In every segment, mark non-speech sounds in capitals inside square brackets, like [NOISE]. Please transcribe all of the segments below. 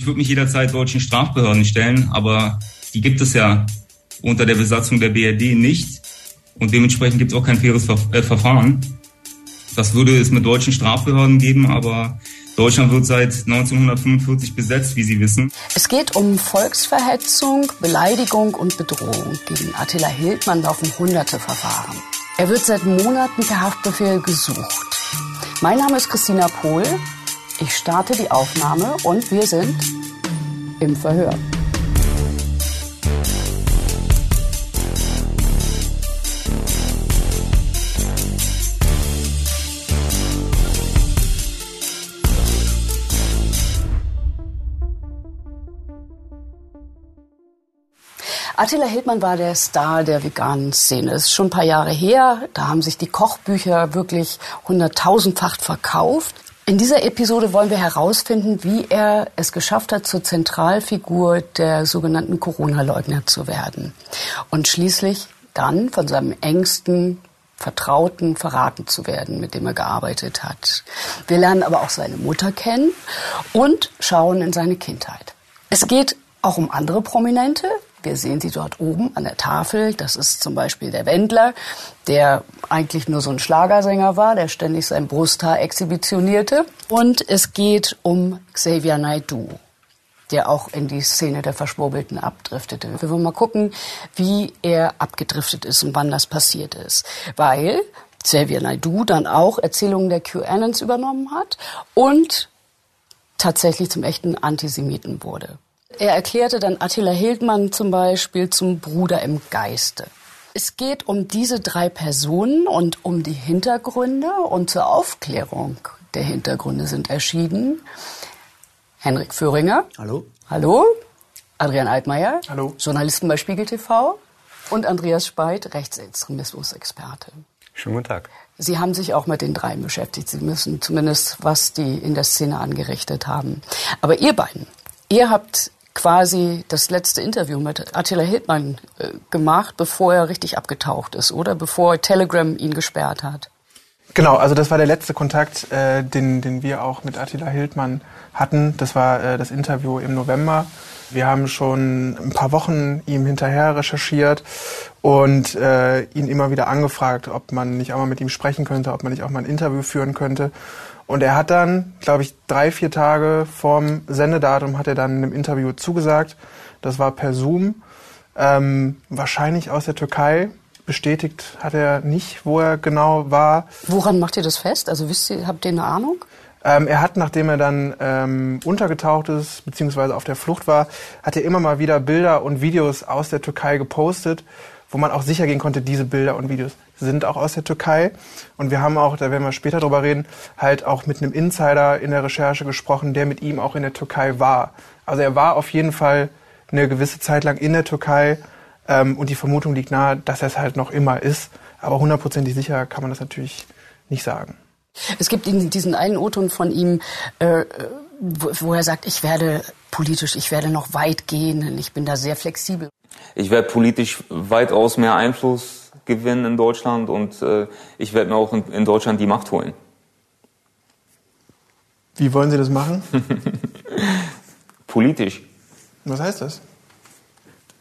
Ich würde mich jederzeit deutschen Strafbehörden stellen, aber die gibt es ja unter der Besatzung der BRD nicht. Und dementsprechend gibt es auch kein faires äh, Verfahren. Das würde es mit deutschen Strafbehörden geben, aber Deutschland wird seit 1945 besetzt, wie Sie wissen. Es geht um Volksverhetzung, Beleidigung und Bedrohung. Gegen Attila Hildmann laufen hunderte Verfahren. Er wird seit Monaten per Haftbefehl gesucht. Mein Name ist Christina Pohl. Ich starte die Aufnahme und wir sind im Verhör. Attila Hildmann war der Star der veganen Szene. Das ist schon ein paar Jahre her. Da haben sich die Kochbücher wirklich hunderttausendfach verkauft. In dieser Episode wollen wir herausfinden, wie er es geschafft hat, zur Zentralfigur der sogenannten Corona-Leugner zu werden. Und schließlich dann von seinem engsten Vertrauten verraten zu werden, mit dem er gearbeitet hat. Wir lernen aber auch seine Mutter kennen und schauen in seine Kindheit. Es geht auch um andere Prominente, wir sehen sie dort oben an der Tafel. Das ist zum Beispiel der Wendler, der eigentlich nur so ein Schlagersänger war, der ständig sein Brusthaar exhibitionierte. Und es geht um Xavier Naidoo, der auch in die Szene der Verschwurbelten abdriftete. Wir wollen mal gucken, wie er abgedriftet ist und wann das passiert ist. Weil Xavier Naidoo dann auch Erzählungen der QAnons übernommen hat und tatsächlich zum echten Antisemiten wurde. Er erklärte dann Attila Hildmann zum Beispiel zum Bruder im Geiste. Es geht um diese drei Personen und um die Hintergründe und zur Aufklärung der Hintergründe sind erschienen Henrik Föhringer. Hallo. Hallo. Adrian Altmaier. Hallo. Journalisten bei Spiegel TV. Und Andreas Speit, Rechtsextremismus-Experte. Schönen guten Tag. Sie haben sich auch mit den dreien beschäftigt. Sie müssen zumindest, was die in der Szene angerichtet haben. Aber ihr beiden, ihr habt quasi das letzte Interview mit Attila Hildmann äh, gemacht, bevor er richtig abgetaucht ist, oder? Bevor Telegram ihn gesperrt hat. Genau, also das war der letzte Kontakt, äh, den, den wir auch mit Attila Hildmann hatten. Das war äh, das Interview im November. Wir haben schon ein paar Wochen ihm hinterher recherchiert und äh, ihn immer wieder angefragt, ob man nicht auch mal mit ihm sprechen könnte, ob man nicht auch mal ein Interview führen könnte. Und er hat dann, glaube ich, drei, vier Tage vorm Sendedatum hat er dann in einem Interview zugesagt. Das war per Zoom. Ähm, wahrscheinlich aus der Türkei. Bestätigt hat er nicht, wo er genau war. Woran macht ihr das fest? Also wisst ihr, habt ihr eine Ahnung? Ähm, er hat, nachdem er dann ähm, untergetaucht ist, beziehungsweise auf der Flucht war, hat er immer mal wieder Bilder und Videos aus der Türkei gepostet, wo man auch sicher gehen konnte, diese Bilder und Videos sind auch aus der Türkei. Und wir haben auch, da werden wir später drüber reden, halt auch mit einem Insider in der Recherche gesprochen, der mit ihm auch in der Türkei war. Also er war auf jeden Fall eine gewisse Zeit lang in der Türkei ähm, und die Vermutung liegt nahe, dass er es halt noch immer ist. Aber hundertprozentig sicher kann man das natürlich nicht sagen. Es gibt diesen einen O-Ton von ihm, äh, wo er sagt, ich werde politisch, ich werde noch weit gehen, ich bin da sehr flexibel. Ich werde politisch weitaus mehr Einfluss gewinnen in Deutschland und äh, ich werde mir auch in, in Deutschland die Macht holen. Wie wollen Sie das machen? [LAUGHS] Politisch. Was heißt das?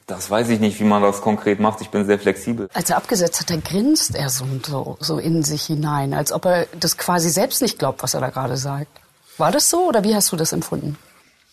Das weiß ich nicht, wie man das konkret macht. Ich bin sehr flexibel. Als er abgesetzt hat, da grinst er so, so, so in sich hinein, als ob er das quasi selbst nicht glaubt, was er da gerade sagt. War das so oder wie hast du das empfunden?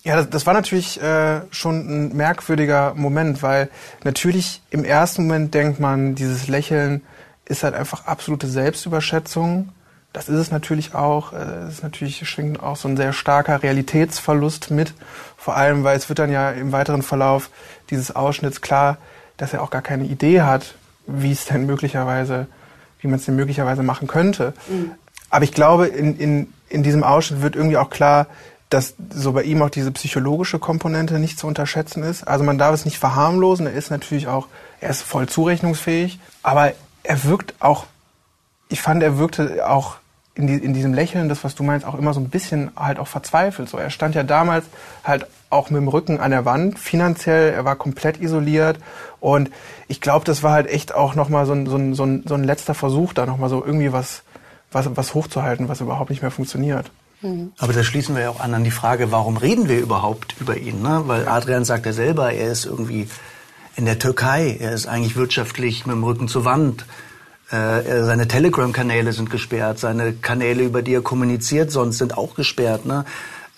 Ja, das, das war natürlich äh, schon ein merkwürdiger Moment, weil natürlich im ersten Moment denkt man, dieses Lächeln ist halt einfach absolute Selbstüberschätzung. Das ist es natürlich auch. Äh, es ist natürlich schwingt auch so ein sehr starker Realitätsverlust mit. Vor allem, weil es wird dann ja im weiteren Verlauf dieses Ausschnitts klar, dass er auch gar keine Idee hat, wie es denn möglicherweise, wie man es denn möglicherweise machen könnte. Mhm. Aber ich glaube, in, in, in diesem Ausschnitt wird irgendwie auch klar, dass so bei ihm auch diese psychologische Komponente nicht zu unterschätzen ist. Also man darf es nicht verharmlosen. Er ist natürlich auch, er ist voll zurechnungsfähig, aber er wirkt auch, ich fand, er wirkte auch in, die, in diesem Lächeln, das was du meinst, auch immer so ein bisschen halt auch verzweifelt. So, er stand ja damals halt auch mit dem Rücken an der Wand, finanziell, er war komplett isoliert und ich glaube, das war halt echt auch nochmal so ein, so, ein, so, ein, so ein letzter Versuch, da nochmal so irgendwie was, was, was hochzuhalten, was überhaupt nicht mehr funktioniert. Mhm. Aber da schließen wir ja auch an an die Frage, warum reden wir überhaupt über ihn? Ne? Weil Adrian sagt ja selber, er ist irgendwie in der Türkei, er ist eigentlich wirtschaftlich mit dem Rücken zur Wand. Äh, seine Telegram-Kanäle sind gesperrt, seine Kanäle, über die er kommuniziert, sonst sind auch gesperrt. Ne?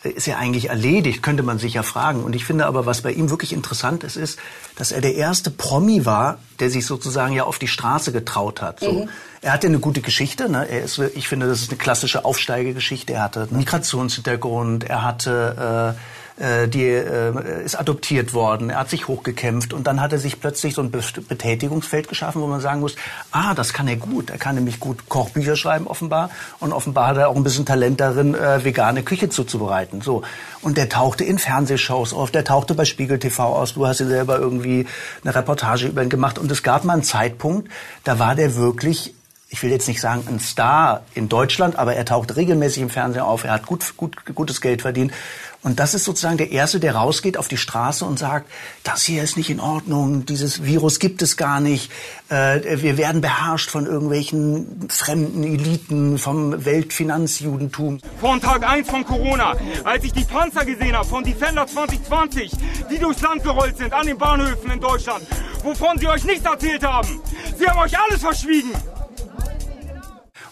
Ist ja eigentlich erledigt, könnte man sich ja fragen. Und ich finde aber, was bei ihm wirklich interessant ist, ist, dass er der erste Promi war, der sich sozusagen ja auf die Straße getraut hat. So. Mhm. Er hatte eine gute Geschichte. Ne? Er ist, ich finde, das ist eine klassische Aufsteigegeschichte. Er hatte einen Migrationshintergrund. Er hatte äh, äh, die äh, ist adoptiert worden, er hat sich hochgekämpft und dann hat er sich plötzlich so ein Betätigungsfeld geschaffen, wo man sagen muss, ah, das kann er gut. Er kann nämlich gut Kochbücher schreiben offenbar und offenbar hat er auch ein bisschen Talent darin, äh, vegane Küche zuzubereiten. So und der tauchte in Fernsehshows auf, der tauchte bei Spiegel TV aus. Du hast ja selber irgendwie eine Reportage über ihn gemacht und es gab mal einen Zeitpunkt, da war der wirklich ich will jetzt nicht sagen ein Star in Deutschland, aber er taucht regelmäßig im Fernsehen auf, er hat gut, gut, gutes Geld verdient. Und das ist sozusagen der Erste, der rausgeht auf die Straße und sagt, das hier ist nicht in Ordnung, dieses Virus gibt es gar nicht, äh, wir werden beherrscht von irgendwelchen fremden Eliten, vom Weltfinanzjudentum. Von Tag 1 von Corona, als ich die Panzer gesehen habe von Defender 2020, die durchs Land gerollt sind, an den Bahnhöfen in Deutschland, wovon sie euch nichts erzählt haben. Sie haben euch alles verschwiegen.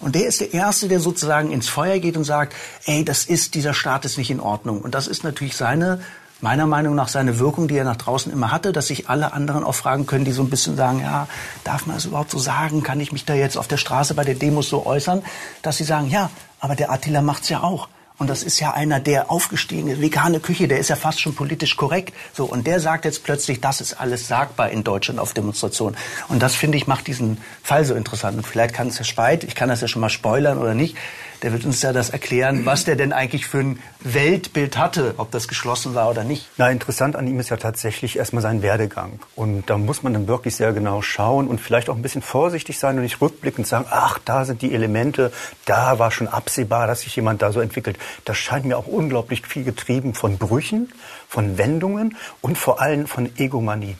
Und der ist der Erste, der sozusagen ins Feuer geht und sagt, ey, das ist, dieser Staat ist nicht in Ordnung. Und das ist natürlich seine, meiner Meinung nach seine Wirkung, die er nach draußen immer hatte, dass sich alle anderen auch fragen können, die so ein bisschen sagen, ja, darf man das überhaupt so sagen? Kann ich mich da jetzt auf der Straße bei der Demos so äußern? Dass sie sagen, ja, aber der Attila macht's ja auch. Und das ist ja einer, der aufgestiegen ist, vegane Küche, der ist ja fast schon politisch korrekt. So, und der sagt jetzt plötzlich, das ist alles sagbar in Deutschland auf Demonstrationen. Und das, finde ich, macht diesen Fall so interessant. Und vielleicht kann es Herr Speit, ich kann das ja schon mal spoilern oder nicht, der wird uns ja das erklären, was der denn eigentlich für ein Weltbild hatte, ob das geschlossen war oder nicht. Na, interessant an ihm ist ja tatsächlich erstmal sein Werdegang. Und da muss man dann wirklich sehr genau schauen und vielleicht auch ein bisschen vorsichtig sein und nicht rückblickend sagen, ach, da sind die Elemente, da war schon absehbar, dass sich jemand da so entwickelt. Das scheint mir auch unglaublich viel getrieben von Brüchen, von Wendungen und vor allem von Egomanie.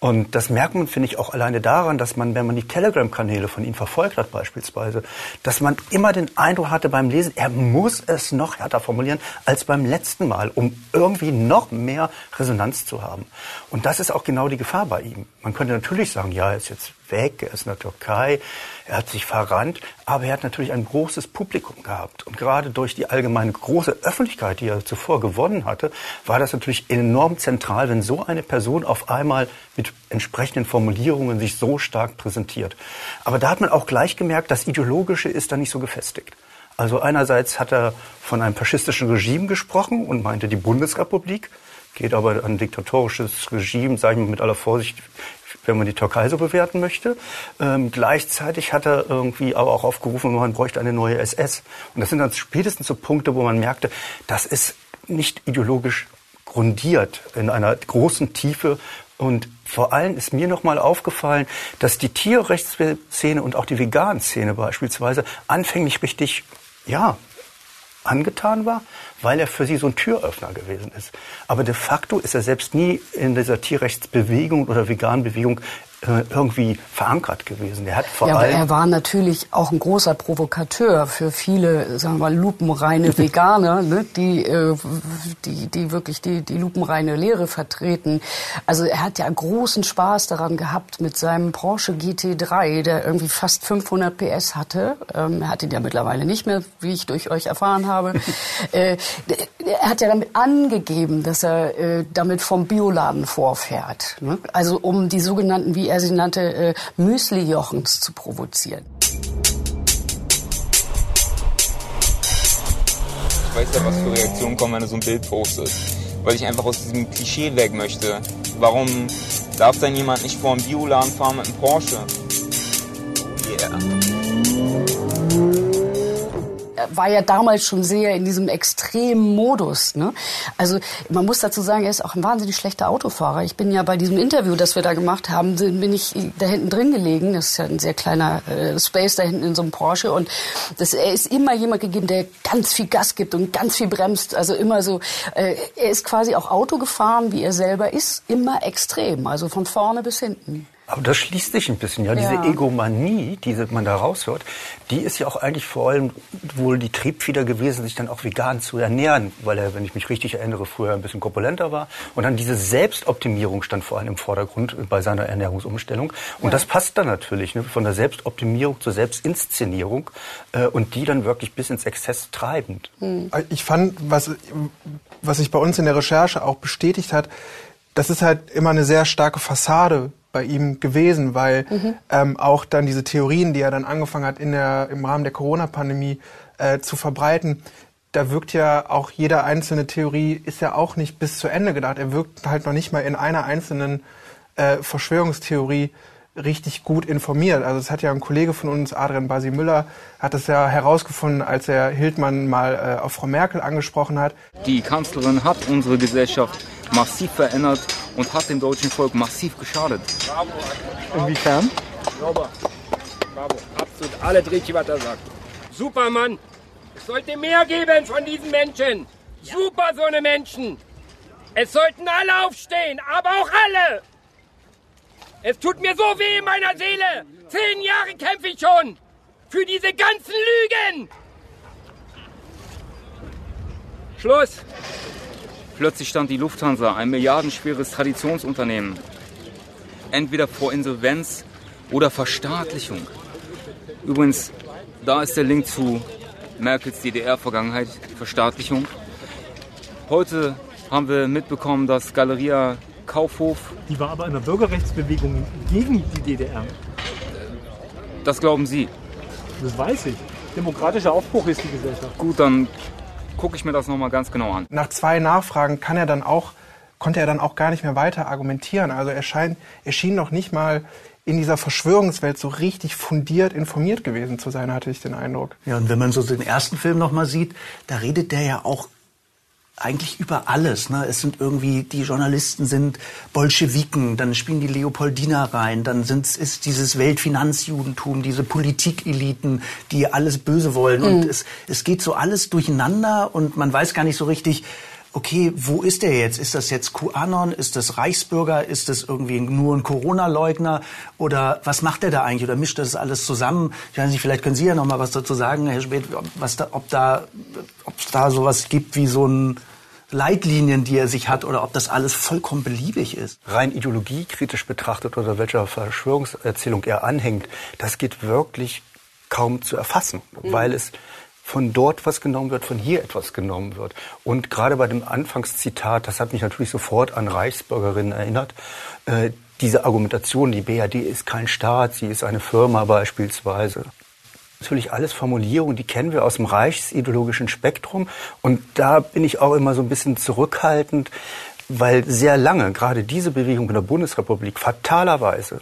Und das merkt man, finde ich, auch alleine daran, dass man, wenn man die Telegram-Kanäle von ihm verfolgt hat beispielsweise, dass man immer den Eindruck hatte beim Lesen, er muss es noch härter formulieren als beim letzten Mal, um irgendwie noch mehr Resonanz zu haben. Und das ist auch genau die Gefahr bei ihm. Man könnte natürlich sagen, ja, er ist jetzt weg, er ist in der Türkei, er hat sich verrannt, aber er hat natürlich ein großes Publikum gehabt. Und gerade durch die allgemeine große Öffentlichkeit, die er zuvor gewonnen hatte, war das natürlich enorm zentral, wenn so eine Person auf einmal mit entsprechenden Formulierungen sich so stark präsentiert. Aber da hat man auch gleich gemerkt, das Ideologische ist da nicht so gefestigt. Also einerseits hat er von einem faschistischen Regime gesprochen und meinte die Bundesrepublik, geht aber an ein diktatorisches Regime, sage ich mal mit aller Vorsicht, wenn man die Türkei so bewerten möchte. Ähm, gleichzeitig hat er irgendwie aber auch aufgerufen, man bräuchte eine neue SS. Und das sind dann spätestens so Punkte, wo man merkte, das ist nicht ideologisch grundiert in einer großen Tiefe. Und vor allem ist mir nochmal aufgefallen, dass die Tierrechtsszene und auch die Vegan-Szene beispielsweise anfänglich richtig, ja, angetan war, weil er für sie so ein Türöffner gewesen ist. Aber de facto ist er selbst nie in dieser Tierrechtsbewegung oder Veganbewegung irgendwie verankert gewesen. Er hat vor ja, allem er war natürlich auch ein großer Provokateur für viele, sagen wir mal, lupenreine [LAUGHS] Veganer, ne, die, äh, die, die wirklich die, die lupenreine Lehre vertreten. Also er hat ja großen Spaß daran gehabt mit seinem Porsche GT3, der irgendwie fast 500 PS hatte. Ähm, er hat ihn ja mittlerweile nicht mehr, wie ich durch euch erfahren habe. [LAUGHS] äh, er hat ja damit angegeben, dass er äh, damit vom Bioladen vorfährt. Ne? Also um die sogenannten, wie er sie nannte, äh, Müsli-Jochens zu provozieren. Ich weiß ja, was für Reaktionen kommen, wenn du so ein Bild postest. Weil ich einfach aus diesem Klischee weg möchte. Warum darf dann jemand nicht vor einem Bioladen fahren mit einem Porsche? Yeah war ja damals schon sehr in diesem extremen Modus. Ne? Also man muss dazu sagen, er ist auch ein wahnsinnig schlechter Autofahrer. Ich bin ja bei diesem Interview, das wir da gemacht haben, bin ich da hinten drin gelegen. Das ist ja ein sehr kleiner äh, Space da hinten in so einem Porsche. Und das, er ist immer jemand gegeben, der ganz viel Gas gibt und ganz viel bremst. Also immer so, äh, er ist quasi auch Auto gefahren, wie er selber ist, immer extrem. Also von vorne bis hinten. Aber das schließt sich ein bisschen, ja. Diese Ja. Egomanie, die man da raushört, die ist ja auch eigentlich vor allem wohl die Triebfeder gewesen, sich dann auch vegan zu ernähren, weil er, wenn ich mich richtig erinnere, früher ein bisschen korpulenter war. Und dann diese Selbstoptimierung stand vor allem im Vordergrund bei seiner Ernährungsumstellung. Und das passt dann natürlich, ne, von der Selbstoptimierung zur Selbstinszenierung äh, und die dann wirklich bis ins Exzess treibend. Ich fand, was, was sich bei uns in der Recherche auch bestätigt hat, das ist halt immer eine sehr starke Fassade bei ihm gewesen, weil ähm, auch dann diese Theorien, die er dann angefangen hat in der, im Rahmen der Corona-Pandemie äh, zu verbreiten, da wirkt ja auch jede einzelne Theorie ist ja auch nicht bis zu Ende gedacht. Er wirkt halt noch nicht mal in einer einzelnen äh, Verschwörungstheorie richtig gut informiert. Also es hat ja ein Kollege von uns, Adrian Basi Müller, hat das ja herausgefunden, als er Hildmann mal äh, auf Frau Merkel angesprochen hat. Die Kanzlerin hat unsere Gesellschaft massiv verändert und hat dem deutschen Volk massiv geschadet. Inwiefern? Sauber. Bravo. Absolut alles richtig, was er sagt. Super, Mann. Es sollte mehr geben von diesen Menschen. Super, so eine Menschen. Es sollten alle aufstehen, aber auch alle. Es tut mir so weh in meiner Seele. Zehn Jahre kämpfe ich schon für diese ganzen Lügen. Schluss. Plötzlich stand die Lufthansa, ein milliardenschweres Traditionsunternehmen, entweder vor Insolvenz oder Verstaatlichung. Übrigens, da ist der Link zu Merkels DDR-Vergangenheit, Verstaatlichung. Heute haben wir mitbekommen, dass Galeria Kaufhof, Die war aber in der Bürgerrechtsbewegung gegen die DDR. das glauben Sie. Das weiß ich. Demokratischer Aufbruch ist die Gesellschaft. Gut, dann gucke ich mir das nochmal ganz genau an. Nach zwei Nachfragen kann er dann auch, konnte er dann auch gar nicht mehr weiter argumentieren. Also er, scheint, er schien noch nicht mal in dieser Verschwörungswelt so richtig fundiert informiert gewesen zu sein, hatte ich den Eindruck. Ja, und wenn man so den ersten Film noch mal sieht, da redet der ja auch eigentlich über alles. Ne? Es sind irgendwie, die Journalisten sind Bolschewiken, dann spielen die Leopoldiner rein, dann sind, ist dieses Weltfinanzjudentum, diese Politikeliten, die alles böse wollen. Und es, es geht so alles durcheinander und man weiß gar nicht so richtig, okay, wo ist der jetzt? Ist das jetzt QAnon? Ist das Reichsbürger? Ist das irgendwie nur ein Corona-Leugner? Oder was macht er da eigentlich? Oder mischt das alles zusammen? Ich weiß nicht, vielleicht können Sie ja noch mal was dazu sagen, Herr Speth, was da, ob da, ob es da sowas gibt wie so ein Leitlinien, die er sich hat, oder ob das alles vollkommen beliebig ist. rein ideologiekritisch betrachtet oder welcher Verschwörungserzählung er anhängt, das geht wirklich kaum zu erfassen, weil es von dort was genommen wird, von hier etwas genommen wird. Und gerade bei dem Anfangszitat, das hat mich natürlich sofort an Reichsbürgerinnen erinnert, äh, diese Argumentation, die BRD ist kein Staat, sie ist eine Firma beispielsweise. Natürlich alles Formulierungen, die kennen wir aus dem reichsideologischen Spektrum. Und da bin ich auch immer so ein bisschen zurückhaltend, weil sehr lange gerade diese Bewegung in der Bundesrepublik fatalerweise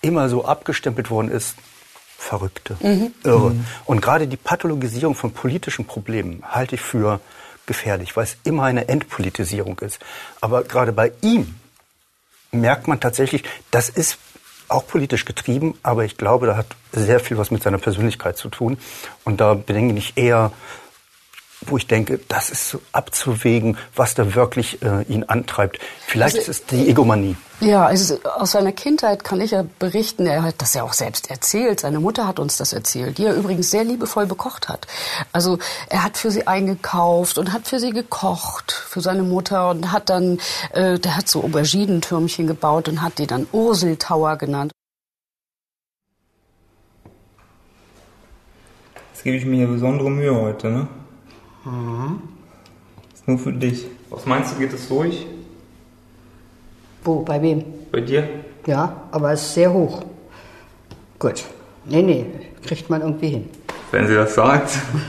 immer so abgestempelt worden ist, Verrückte, Irre. Und gerade die Pathologisierung von politischen Problemen halte ich für gefährlich, weil es immer eine Entpolitisierung ist. Aber gerade bei ihm merkt man tatsächlich, das ist auch politisch getrieben, aber ich glaube, da hat sehr viel was mit seiner Persönlichkeit zu tun. Und da bin ich eher, wo ich denke, das ist so abzuwägen, was da wirklich äh, ihn antreibt. Vielleicht Also, ist es die Egomanie. Ja, also aus seiner Kindheit kann ich ja berichten, er hat das ja auch selbst erzählt. Seine Mutter hat uns das erzählt, die er übrigens sehr liebevoll bekocht hat. Also er hat für sie eingekauft und hat für sie gekocht, für seine Mutter und hat dann, äh, der hat so Auberginentürmchen gebaut und hat die dann Urseltower genannt. Jetzt gebe ich mir besondere Mühe heute, ne? Ist nur für dich. Was meinst du, geht es durch? Wo, bei wem? Bei dir? Ja, aber es ist sehr hoch. Gut. Nee, nee, kriegt man irgendwie hin. Wenn sie das sagt. [LAUGHS]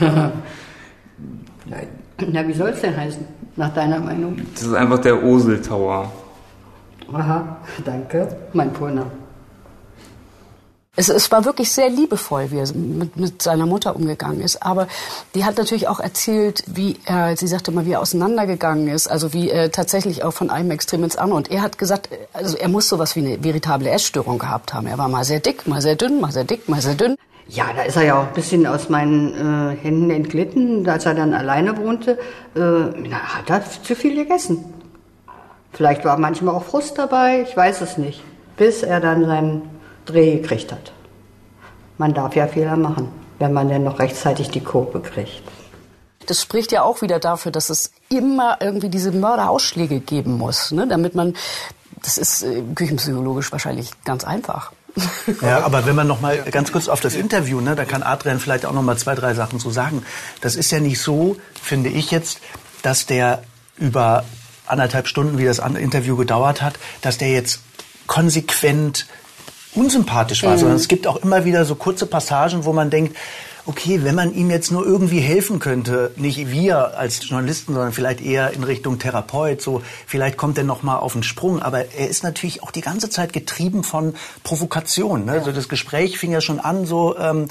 Na, wie soll es denn heißen, nach deiner Meinung? Das ist einfach der Osel Tower. Aha, danke, mein Vorname. Es, es war wirklich sehr liebevoll, wie er mit, mit seiner Mutter umgegangen ist. Aber die hat natürlich auch erzählt, wie er, sie sagte mal, wie er auseinandergegangen ist. Also wie er tatsächlich auch von einem Extrem ins andere. Und er hat gesagt, also er muss sowas wie eine veritable Essstörung gehabt haben. Er war mal sehr dick, mal sehr dünn, mal sehr dick, mal sehr dünn. Ja, da ist er ja auch ein bisschen aus meinen äh, Händen entglitten, als er dann alleine wohnte. Äh, na, hat er zu viel gegessen. Vielleicht war manchmal auch Frust dabei, ich weiß es nicht. bis er dann seinen Dreh gekriegt hat. Man darf ja Fehler machen, wenn man denn noch rechtzeitig die Kurve kriegt. Das spricht ja auch wieder dafür, dass es immer irgendwie diese Mörderausschläge geben muss, ne? damit man, das ist äh, küchenpsychologisch wahrscheinlich ganz einfach. [LAUGHS] Ja, aber wenn man noch mal ganz kurz auf das Interview, ne, da kann Adrian vielleicht auch noch mal zwei, drei Sachen zu sagen. Das ist ja nicht so, finde ich jetzt, dass der über anderthalb Stunden, wie das Interview gedauert hat, dass der jetzt konsequent unsympathisch war, mhm. sondern es gibt auch immer wieder so kurze Passagen, wo man denkt, okay, wenn man ihm jetzt nur irgendwie helfen könnte, nicht wir als Journalisten, sondern vielleicht eher in Richtung Therapeut, so vielleicht kommt er noch mal auf den Sprung. Aber er ist natürlich auch die ganze Zeit getrieben von Provokation. Ne? Ja. Also das Gespräch fing ja schon an, so ähm,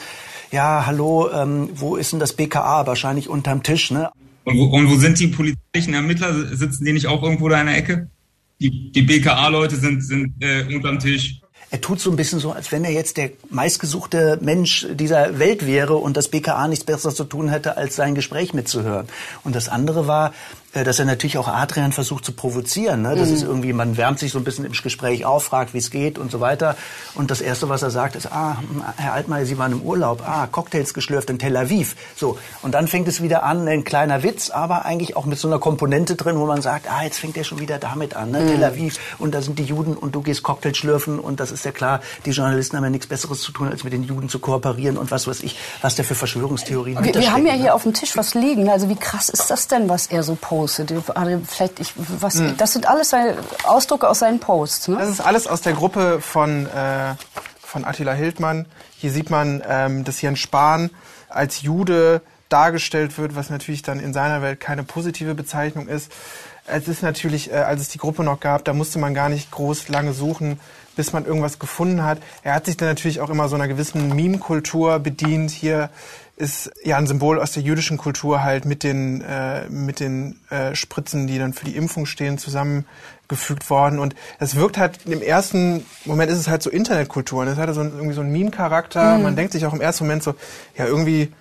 ja, hallo, ähm, wo ist denn das BKA? Wahrscheinlich unterm Tisch. Ne? Und, wo, und wo sind die polizeilichen Ermittler? Sitzen die nicht auch irgendwo da in der Ecke? Die, die BKA-Leute sind, sind äh, unterm Tisch er tut so ein bisschen so, als wenn er jetzt der meistgesuchte Mensch dieser Welt wäre und das BKA nichts Besseres zu tun hätte, als sein Gespräch mitzuhören. Und das andere war, dass er natürlich auch Adrian versucht zu provozieren. Ne? Das mhm. ist irgendwie, man wärmt sich so ein bisschen im Gespräch auf, fragt, wie es geht und so weiter. Und das Erste, was er sagt, ist, ah, Herr Altmaier, Sie waren im Urlaub. Ah, Cocktails geschlürft in Tel Aviv. So. Und dann fängt es wieder an, ein kleiner Witz, aber eigentlich auch mit so einer Komponente drin, wo man sagt, ah, jetzt fängt er schon wieder damit an. Ne? Mhm. Tel Aviv und da sind die Juden und du gehst Cocktails schlürfen und das ist ja klar, die Journalisten haben ja nichts Besseres zu tun, als mit den Juden zu kooperieren und was weiß ich, was der für Verschwörungstheorien Wir, wir haben ja ne? hier auf dem Tisch was liegen. Also wie krass ist das denn, was er so postet? Vielleicht ich, was, hm. das sind alles seine Ausdrucke aus seinen Posts. Ne? Das ist alles aus der Gruppe von äh, von Attila Hildmann. Hier sieht man, ähm, dass Jens Spahn als Jude dargestellt wird, was natürlich dann in seiner Welt keine positive Bezeichnung ist. Es ist natürlich, äh, als es die Gruppe noch gab, da musste man gar nicht groß lange suchen, bis man irgendwas gefunden hat. Er hat sich dann natürlich auch immer so einer gewissen Meme-Kultur bedient. Hier ist ja ein Symbol aus der jüdischen Kultur halt mit den, äh, mit den äh, Spritzen, die dann für die Impfung stehen, zusammengefügt worden. Und es wirkt halt, im ersten Moment ist es halt so Internetkultur. Und es hat so ein, irgendwie so einen Meme-Charakter. Mhm. Man denkt sich auch im ersten Moment so, ja, irgendwie,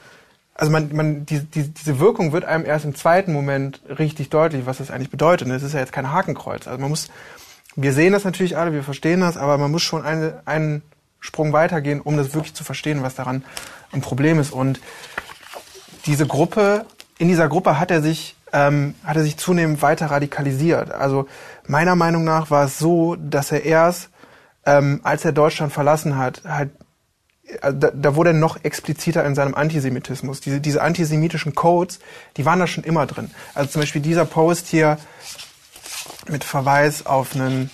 also man, man, die, die, diese Wirkung wird einem erst im zweiten Moment richtig deutlich, was das eigentlich bedeutet. Und es ist ja jetzt kein Hakenkreuz. Also man muss, wir sehen das natürlich alle, wir verstehen das, aber man muss schon eine, einen Sprung weitergehen, um das wirklich zu verstehen, was daran ein Problem ist. Und diese Gruppe, in dieser Gruppe hat er sich, ähm, hat er sich zunehmend weiter radikalisiert. Also meiner Meinung nach war es so, dass er erst, ähm, als er Deutschland verlassen hat, halt also da, da wurde er noch expliziter in seinem Antisemitismus. Diese, diese antisemitischen Codes, die waren da schon immer drin. Also zum Beispiel dieser Post hier mit Verweis auf einen,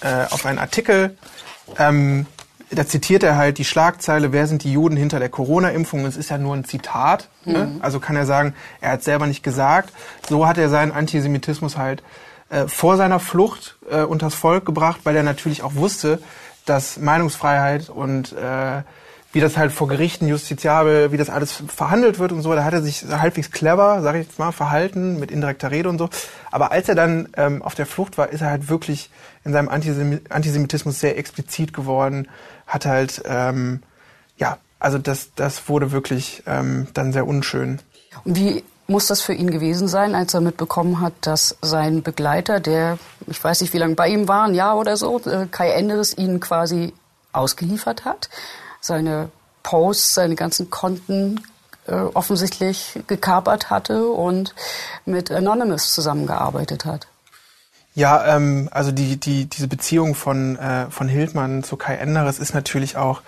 äh, auf einen Artikel, ähm, da zitiert er halt die Schlagzeile, wer sind die Juden hinter der Corona-Impfung? Es ist ja nur ein Zitat. Ne? Mhm. Ne? Also kann er sagen, er hat selber nicht gesagt. So hat er seinen Antisemitismus halt äh, vor seiner Flucht äh, unters Volk gebracht, weil er natürlich auch wusste, dass Meinungsfreiheit und äh, wie das halt vor Gerichten justiziabel, wie das alles verhandelt wird und so, da hat er sich halbwegs clever, sage ich jetzt mal, verhalten mit indirekter Rede und so. Aber als er dann ähm, auf der Flucht war, ist er halt wirklich in seinem Antisemitismus sehr explizit geworden, hat halt, ähm, ja, also das, das wurde wirklich ähm, dann sehr unschön. Und wie muss das für ihn gewesen sein, als er mitbekommen hat, dass sein Begleiter, der, ich weiß nicht, wie lange bei ihm war, ein Jahr oder so, äh, Kai Enderes ihn quasi ausgeliefert hat, seine Posts, seine ganzen Konten äh, offensichtlich gekapert hatte und mit Anonymous zusammengearbeitet hat. Ja, ähm, also die, die, diese Beziehung von, äh, von Hildmann zu Kai Enderes ist natürlich auch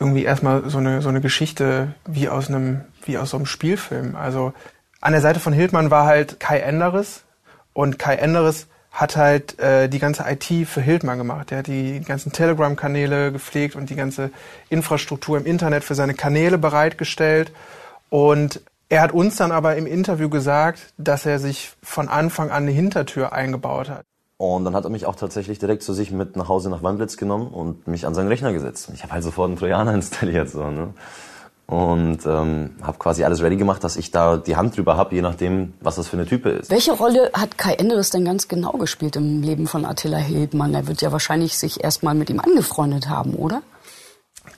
irgendwie erstmal so eine, so eine Geschichte wie aus einem, wie aus so einem Spielfilm. Also an der Seite von Hildmann war halt Kai Enderes und Kai Enderes hat halt äh, die ganze IT für Hildmann gemacht. Er hat die ganzen Telegram-Kanäle gepflegt und die ganze Infrastruktur im Internet für seine Kanäle bereitgestellt. Und er hat uns dann aber im Interview gesagt, dass er sich von Anfang an eine Hintertür eingebaut hat. Und dann hat er mich auch tatsächlich direkt zu sich mit nach Hause nach Wandlitz genommen und mich an seinen Rechner gesetzt. Ich habe halt sofort einen Trojaner [LAUGHS] installiert. So, ne? Und ähm, habe quasi alles ready gemacht, dass ich da die Hand drüber habe, je nachdem, was das für eine Type ist. Welche Rolle hat Kai Enderes denn ganz genau gespielt im Leben von Attila Hildmann? Er wird ja wahrscheinlich sich erstmal mit ihm angefreundet haben, oder?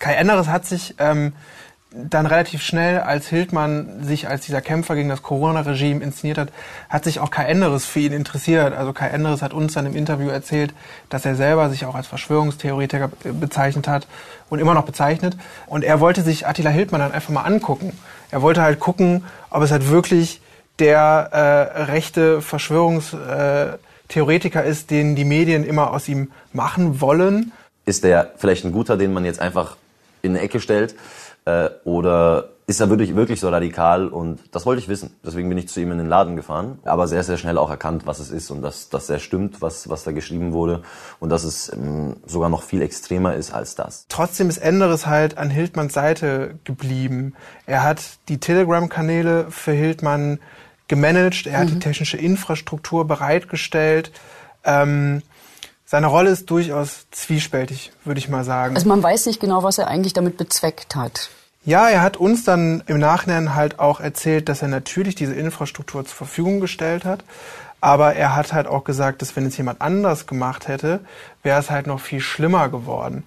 Kai Enderes hat sich... Ähm, dann relativ schnell, als Hildmann sich als dieser Kämpfer gegen das Corona-Regime inszeniert hat, hat sich auch Kai Enderes für ihn interessiert. Also Kai Enderes hat uns dann im Interview erzählt, dass er selber sich auch als Verschwörungstheoretiker bezeichnet hat und immer noch bezeichnet. Und er wollte sich Attila Hildmann dann einfach mal angucken. Er wollte halt gucken, ob es halt wirklich der äh, rechte Verschwörungstheoretiker ist, den die Medien immer aus ihm machen wollen. Ist der vielleicht ein guter, den man jetzt einfach in eine Ecke stellt? Äh, oder ist er wirklich, wirklich so radikal? Und das wollte ich wissen. Deswegen bin ich zu ihm in den Laden gefahren. Aber sehr, sehr schnell auch erkannt, was es ist und dass das sehr stimmt, was, was da geschrieben wurde. Und dass es ähm, sogar noch viel extremer ist als das. Trotzdem ist Enderes halt an Hildmanns Seite geblieben. Er hat die Telegram-Kanäle für Hildmann gemanagt. Er hat die technische Infrastruktur bereitgestellt. Ähm, seine Rolle ist durchaus zwiespältig, würde ich mal sagen. Also man weiß nicht genau, was er eigentlich damit bezweckt hat. Ja, er hat uns dann im Nachhinein halt auch erzählt, dass er natürlich diese Infrastruktur zur Verfügung gestellt hat. Aber er hat halt auch gesagt, dass wenn es jemand anders gemacht hätte, wäre es halt noch viel schlimmer geworden.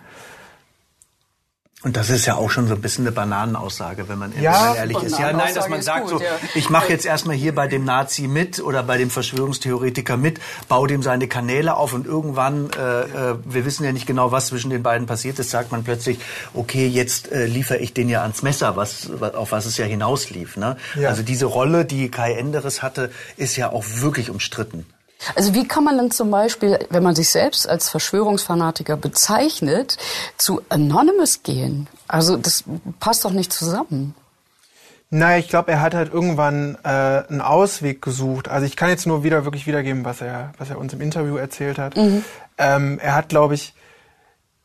Und das ist ja auch schon so ein bisschen eine Bananenaussage, wenn man, Ja, ehrlich ist. Ja, nein, dass man sagt gut, so, ja. ich mache jetzt erstmal hier bei dem Nazi mit oder bei dem Verschwörungstheoretiker mit, baue dem seine Kanäle auf und irgendwann, äh, äh, wir wissen ja nicht genau, was zwischen den beiden passiert ist, sagt man plötzlich, okay, jetzt äh, liefere ich den ja ans Messer, was, was auf was es ja hinauslief. Ne? Ja. Also diese Rolle, die Kai Enderes hatte, ist ja auch wirklich umstritten. Also wie kann man dann zum Beispiel, wenn man sich selbst als Verschwörungsfanatiker bezeichnet, zu Anonymous gehen? Also das passt doch nicht zusammen. Naja, ich glaube, er hat halt irgendwann äh, einen Ausweg gesucht. Also ich kann jetzt nur wieder wirklich wiedergeben, was er, was er uns im Interview erzählt hat. Ähm, er hat, glaube ich,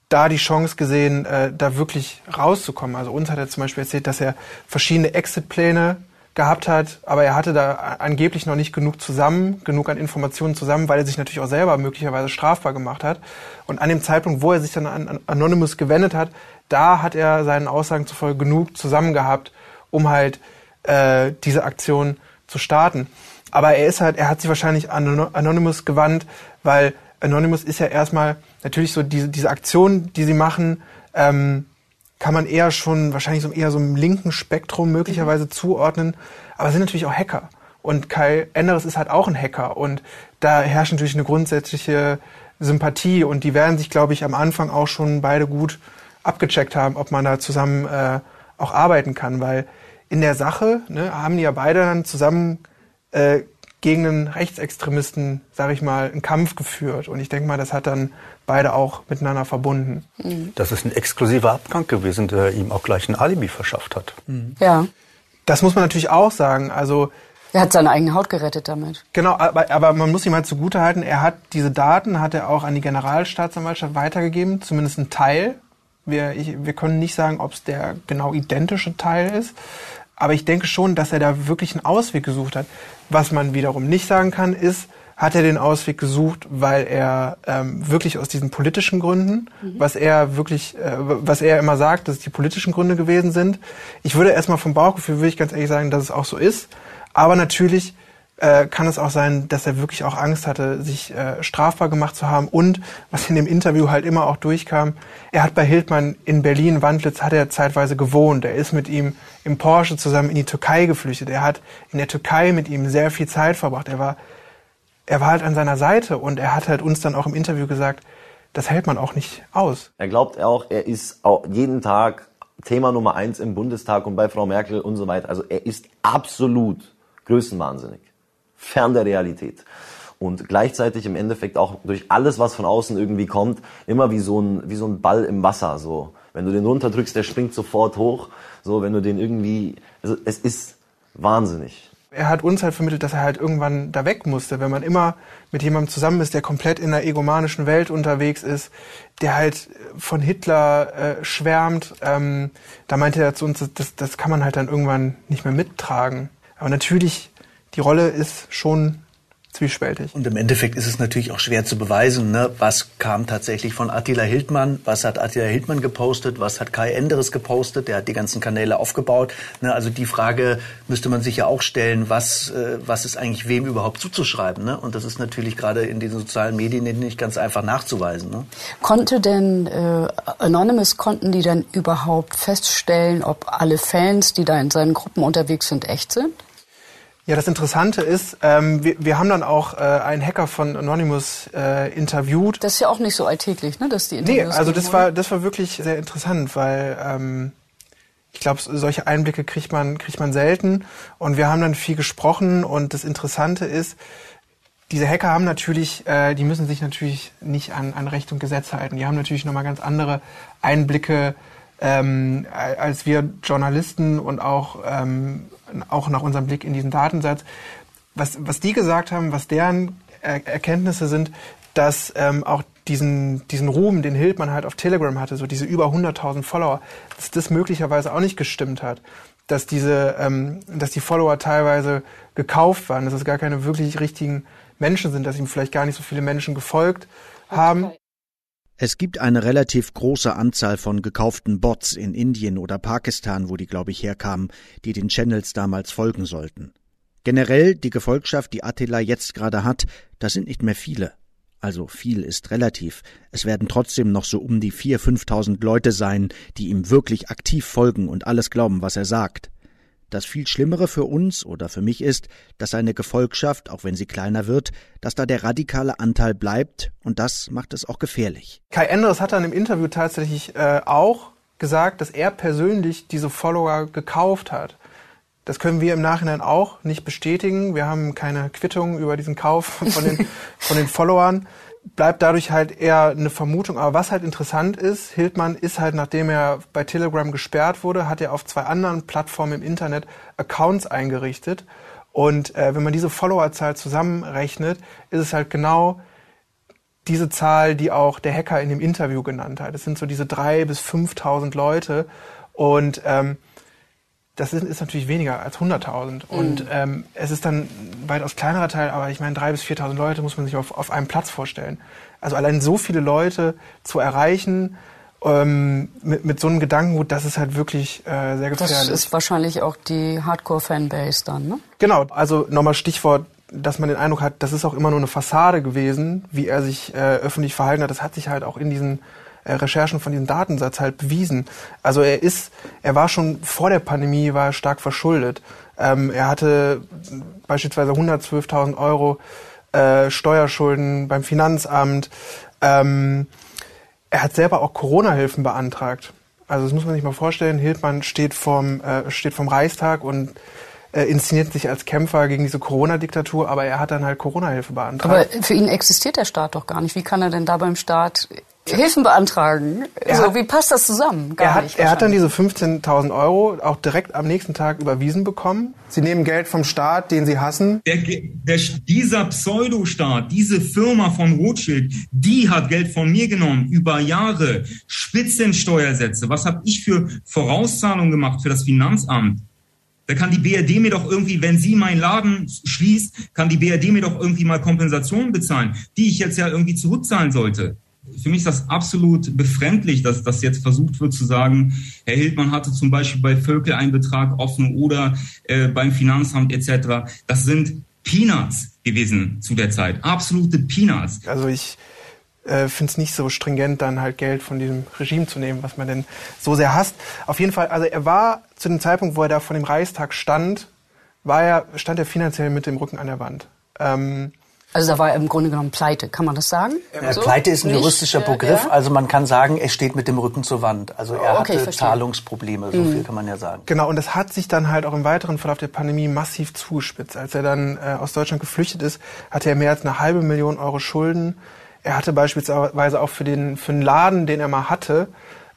da die Chance gesehen, äh, da wirklich rauszukommen. Also uns hat er zum Beispiel erzählt, dass er verschiedene Exit-Pläne gehabt hat, aber er hatte da angeblich noch nicht genug zusammen, genug an Informationen zusammen, weil er sich natürlich auch selber möglicherweise strafbar gemacht hat. Und an dem Zeitpunkt, wo er sich dann an an Anonymous gewendet hat, da hat er seinen Aussagen zufolge genug zusammen gehabt, um halt äh, diese Aktion zu starten. Aber er ist halt, er hat sich wahrscheinlich an Ano- Anonymous gewandt, weil Anonymous ist ja erstmal natürlich so diese, diese Aktion, die sie machen, ähm, kann man eher schon wahrscheinlich so eher so im linken Spektrum möglicherweise zuordnen. Aber es sind natürlich auch Hacker. Und Kai Enderes ist halt auch ein Hacker. Und da herrscht natürlich eine grundsätzliche Sympathie. Und die werden sich, glaube ich, am Anfang auch schon beide gut abgecheckt haben, ob man da zusammen äh, auch arbeiten kann. Weil in der Sache ne, haben die ja beide dann zusammen äh, gegen einen Rechtsextremisten, sage ich mal, einen Kampf geführt. Und ich denke mal, das hat dann beide auch miteinander verbunden. Das ist ein exklusiver Abgang gewesen, der ihm auch gleich ein Alibi verschafft hat. Ja. Das muss man natürlich auch sagen. Also Er hat seine eigene Haut gerettet damit. Genau, aber, aber man muss ihm halt zugutehalten, er hat diese Daten hat er auch an die Generalstaatsanwaltschaft weitergegeben, zumindest ein Teil. Wir, ich, wir können nicht sagen, ob es der genau identische Teil ist, aber ich denke schon, dass er da wirklich einen Ausweg gesucht hat. Was man wiederum nicht sagen kann, ist, hat er den Ausweg gesucht, weil er ähm, wirklich aus diesen politischen Gründen, was er wirklich, äh, was er immer sagt, dass es die politischen Gründe gewesen sind. Ich würde erstmal vom Bauchgefühl, würde ich ganz ehrlich sagen, dass es auch so ist. Aber natürlich äh, kann es auch sein, dass er wirklich auch Angst hatte, sich äh, strafbar gemacht zu haben. Und was in dem Interview halt immer auch durchkam, er hat bei Hildmann in Berlin, Wandlitz, hat er zeitweise gewohnt. Er ist mit ihm im Porsche zusammen in die Türkei geflüchtet. Er hat in der Türkei mit ihm sehr viel Zeit verbracht. Er war, er war halt an seiner Seite und er hat halt uns dann auch im Interview gesagt, das hält man auch nicht aus. Er glaubt auch, er ist auch jeden Tag Thema Nummer eins im Bundestag und bei Frau Merkel und so weiter. Also er ist absolut größenwahnsinnig. Fern der Realität. Und gleichzeitig im Endeffekt auch durch alles, was von außen irgendwie kommt, immer wie so ein, wie so ein Ball im Wasser, so. Wenn du den runterdrückst, der springt sofort hoch. So, wenn du den irgendwie, also es ist wahnsinnig. er hat uns halt vermittelt, dass er halt irgendwann da weg musste. Wenn man immer mit jemandem zusammen ist, der komplett in einer egomanischen Welt unterwegs ist, der halt von Hitler äh, schwärmt, ähm, da meinte er zu uns, das, das kann man halt dann irgendwann nicht mehr mittragen. Aber natürlich, die Rolle ist schon zwiespältig. Und im Endeffekt ist es natürlich auch schwer zu beweisen, ne? was kam tatsächlich von Attila Hildmann, was hat Attila Hildmann gepostet, was hat Kai Enderes gepostet, der hat die ganzen Kanäle aufgebaut. Ne? Also die Frage müsste man sich ja auch stellen, was, äh, was ist eigentlich wem überhaupt zuzuschreiben. Ne? Und das ist natürlich gerade in diesen sozialen Medien nicht ganz einfach nachzuweisen. Ne? Konnte denn äh, Anonymous, konnten die denn überhaupt feststellen, ob alle Fans, die da in seinen Gruppen unterwegs sind, echt sind? Ja, das Interessante ist, ähm, wir, wir haben dann auch äh, einen Hacker von Anonymous äh, interviewt. Das ist ja auch nicht so alltäglich, ne, dass die Interviews Nee, also das war, das war wirklich sehr interessant, weil ähm, ich glaube, solche Einblicke kriegt man, kriegt man selten. Und wir haben dann viel gesprochen und das Interessante ist, diese Hacker haben natürlich, äh, die müssen sich natürlich nicht an, an Recht und Gesetz halten. Die haben natürlich nochmal ganz andere Einblicke ähm, als wir Journalisten und auch, ähm, auch nach unserem Blick in diesen Datensatz. Was, was die gesagt haben, was deren er Erkenntnisse sind, dass ähm, auch diesen, diesen Ruhm, den Hildmann halt auf Telegram hatte, so diese über 100.000 Follower, dass das möglicherweise auch nicht gestimmt hat. Dass diese, ähm, dass die Follower teilweise gekauft waren, dass es gar keine wirklich richtigen Menschen sind, dass ihm vielleicht gar nicht so viele Menschen gefolgt haben. Es gibt eine relativ große Anzahl von gekauften Bots in Indien oder Pakistan, wo die, glaube ich, herkamen, die den Channels damals folgen sollten. Generell die Gefolgschaft, die Attila jetzt gerade hat, das sind nicht mehr viele. Also viel ist relativ. Es werden trotzdem noch so um die vier, fünftausend Leute sein, die ihm wirklich aktiv folgen und alles glauben, was er sagt. Das viel Schlimmere für uns oder für mich ist, dass seine Gefolgschaft, auch wenn sie kleiner wird, dass da der radikale Anteil bleibt und das macht es auch gefährlich. Kai Endres hat dann im Interview tatsächlich äh, auch gesagt, dass er persönlich diese Follower gekauft hat. Das können wir im Nachhinein auch nicht bestätigen. Wir haben keine Quittung über diesen Kauf von den, [LAUGHS] von den Followern bleibt dadurch halt eher eine Vermutung. Aber was halt interessant ist, Hildmann ist halt, nachdem er bei Telegram gesperrt wurde, hat er auf zwei anderen Plattformen im Internet Accounts eingerichtet. Und äh, wenn man diese Followerzahl zusammenrechnet, ist es halt genau diese Zahl, die auch der Hacker in dem Interview genannt hat. Es sind so diese drei bis 5.000 Leute. Und ähm, das ist, ist natürlich weniger als 100.000. Mhm. Und ähm, es ist dann ein weitaus kleinerer Teil, aber ich meine, 3.000 bis 4.000 Leute muss man sich auf, auf einem Platz vorstellen. Also allein so viele Leute zu erreichen, ähm, mit, mit so einem Gedankengut, das ist halt wirklich äh, sehr gefährlich. Das ist wahrscheinlich auch die Hardcore-Fanbase dann, ne? Genau, also nochmal Stichwort, dass man den Eindruck hat, das ist auch immer nur eine Fassade gewesen, wie er sich äh, öffentlich verhalten hat. Das hat sich halt auch in diesen Recherchen von diesem Datensatz halt bewiesen. Also er ist, er war schon vor der Pandemie war stark verschuldet. Ähm, er hatte beispielsweise 112.000 Euro äh, Steuerschulden beim Finanzamt. Ähm, er hat selber auch Corona-Hilfen beantragt. Also das muss man sich mal vorstellen. Hildmann steht vom, äh, steht vom Reichstag und äh, inszeniert sich als Kämpfer gegen diese Corona-Diktatur, aber er hat dann halt Corona-Hilfe beantragt. Aber für ihn existiert der Staat doch gar nicht. Wie kann er denn da beim Staat Hilfen beantragen. Er so, wie passt das zusammen? Gar er, hat, er hat dann diese 15.000 Euro auch direkt am nächsten Tag überwiesen bekommen. Sie nehmen Geld vom Staat, den Sie hassen. Der, der, dieser Pseudostaat, diese Firma von Rothschild, die hat Geld von mir genommen über Jahre. Spitzensteuersätze. Was habe ich für Vorauszahlungen gemacht für das Finanzamt? Da kann die BRD mir doch irgendwie, wenn sie meinen Laden schließt, kann die BRD mir doch irgendwie mal Kompensationen bezahlen, die ich jetzt ja irgendwie zurückzahlen sollte für mich ist das absolut befremdlich, dass das jetzt versucht wird zu sagen, Herr Hildmann hatte zum Beispiel bei Völkel einen Betrag offen oder äh, beim Finanzamt etc. Das sind Peanuts gewesen zu der Zeit, absolute Peanuts. Also ich äh, finde es nicht so stringent, dann halt Geld von diesem Regime zu nehmen, was man denn so sehr hasst. Auf jeden Fall, also er war zu dem Zeitpunkt, wo er da vor dem Reichstag stand, war er, stand er finanziell mit dem Rücken an der Wand. Ähm, also da war er im Grunde genommen pleite, kann man das sagen? Ja, so? Pleite ist ein Nicht? juristischer Begriff, ja. also man kann sagen, er steht mit dem Rücken zur Wand. Also er okay, hatte Zahlungsprobleme, so mhm. viel kann man ja sagen. Genau, und das hat sich dann halt auch im weiteren Verlauf der Pandemie massiv zugespitzt. Als er dann äh, aus Deutschland geflüchtet ist, hatte er mehr als eine halbe Million Euro Schulden. Er hatte beispielsweise auch für den, für einen Laden, den er mal hatte,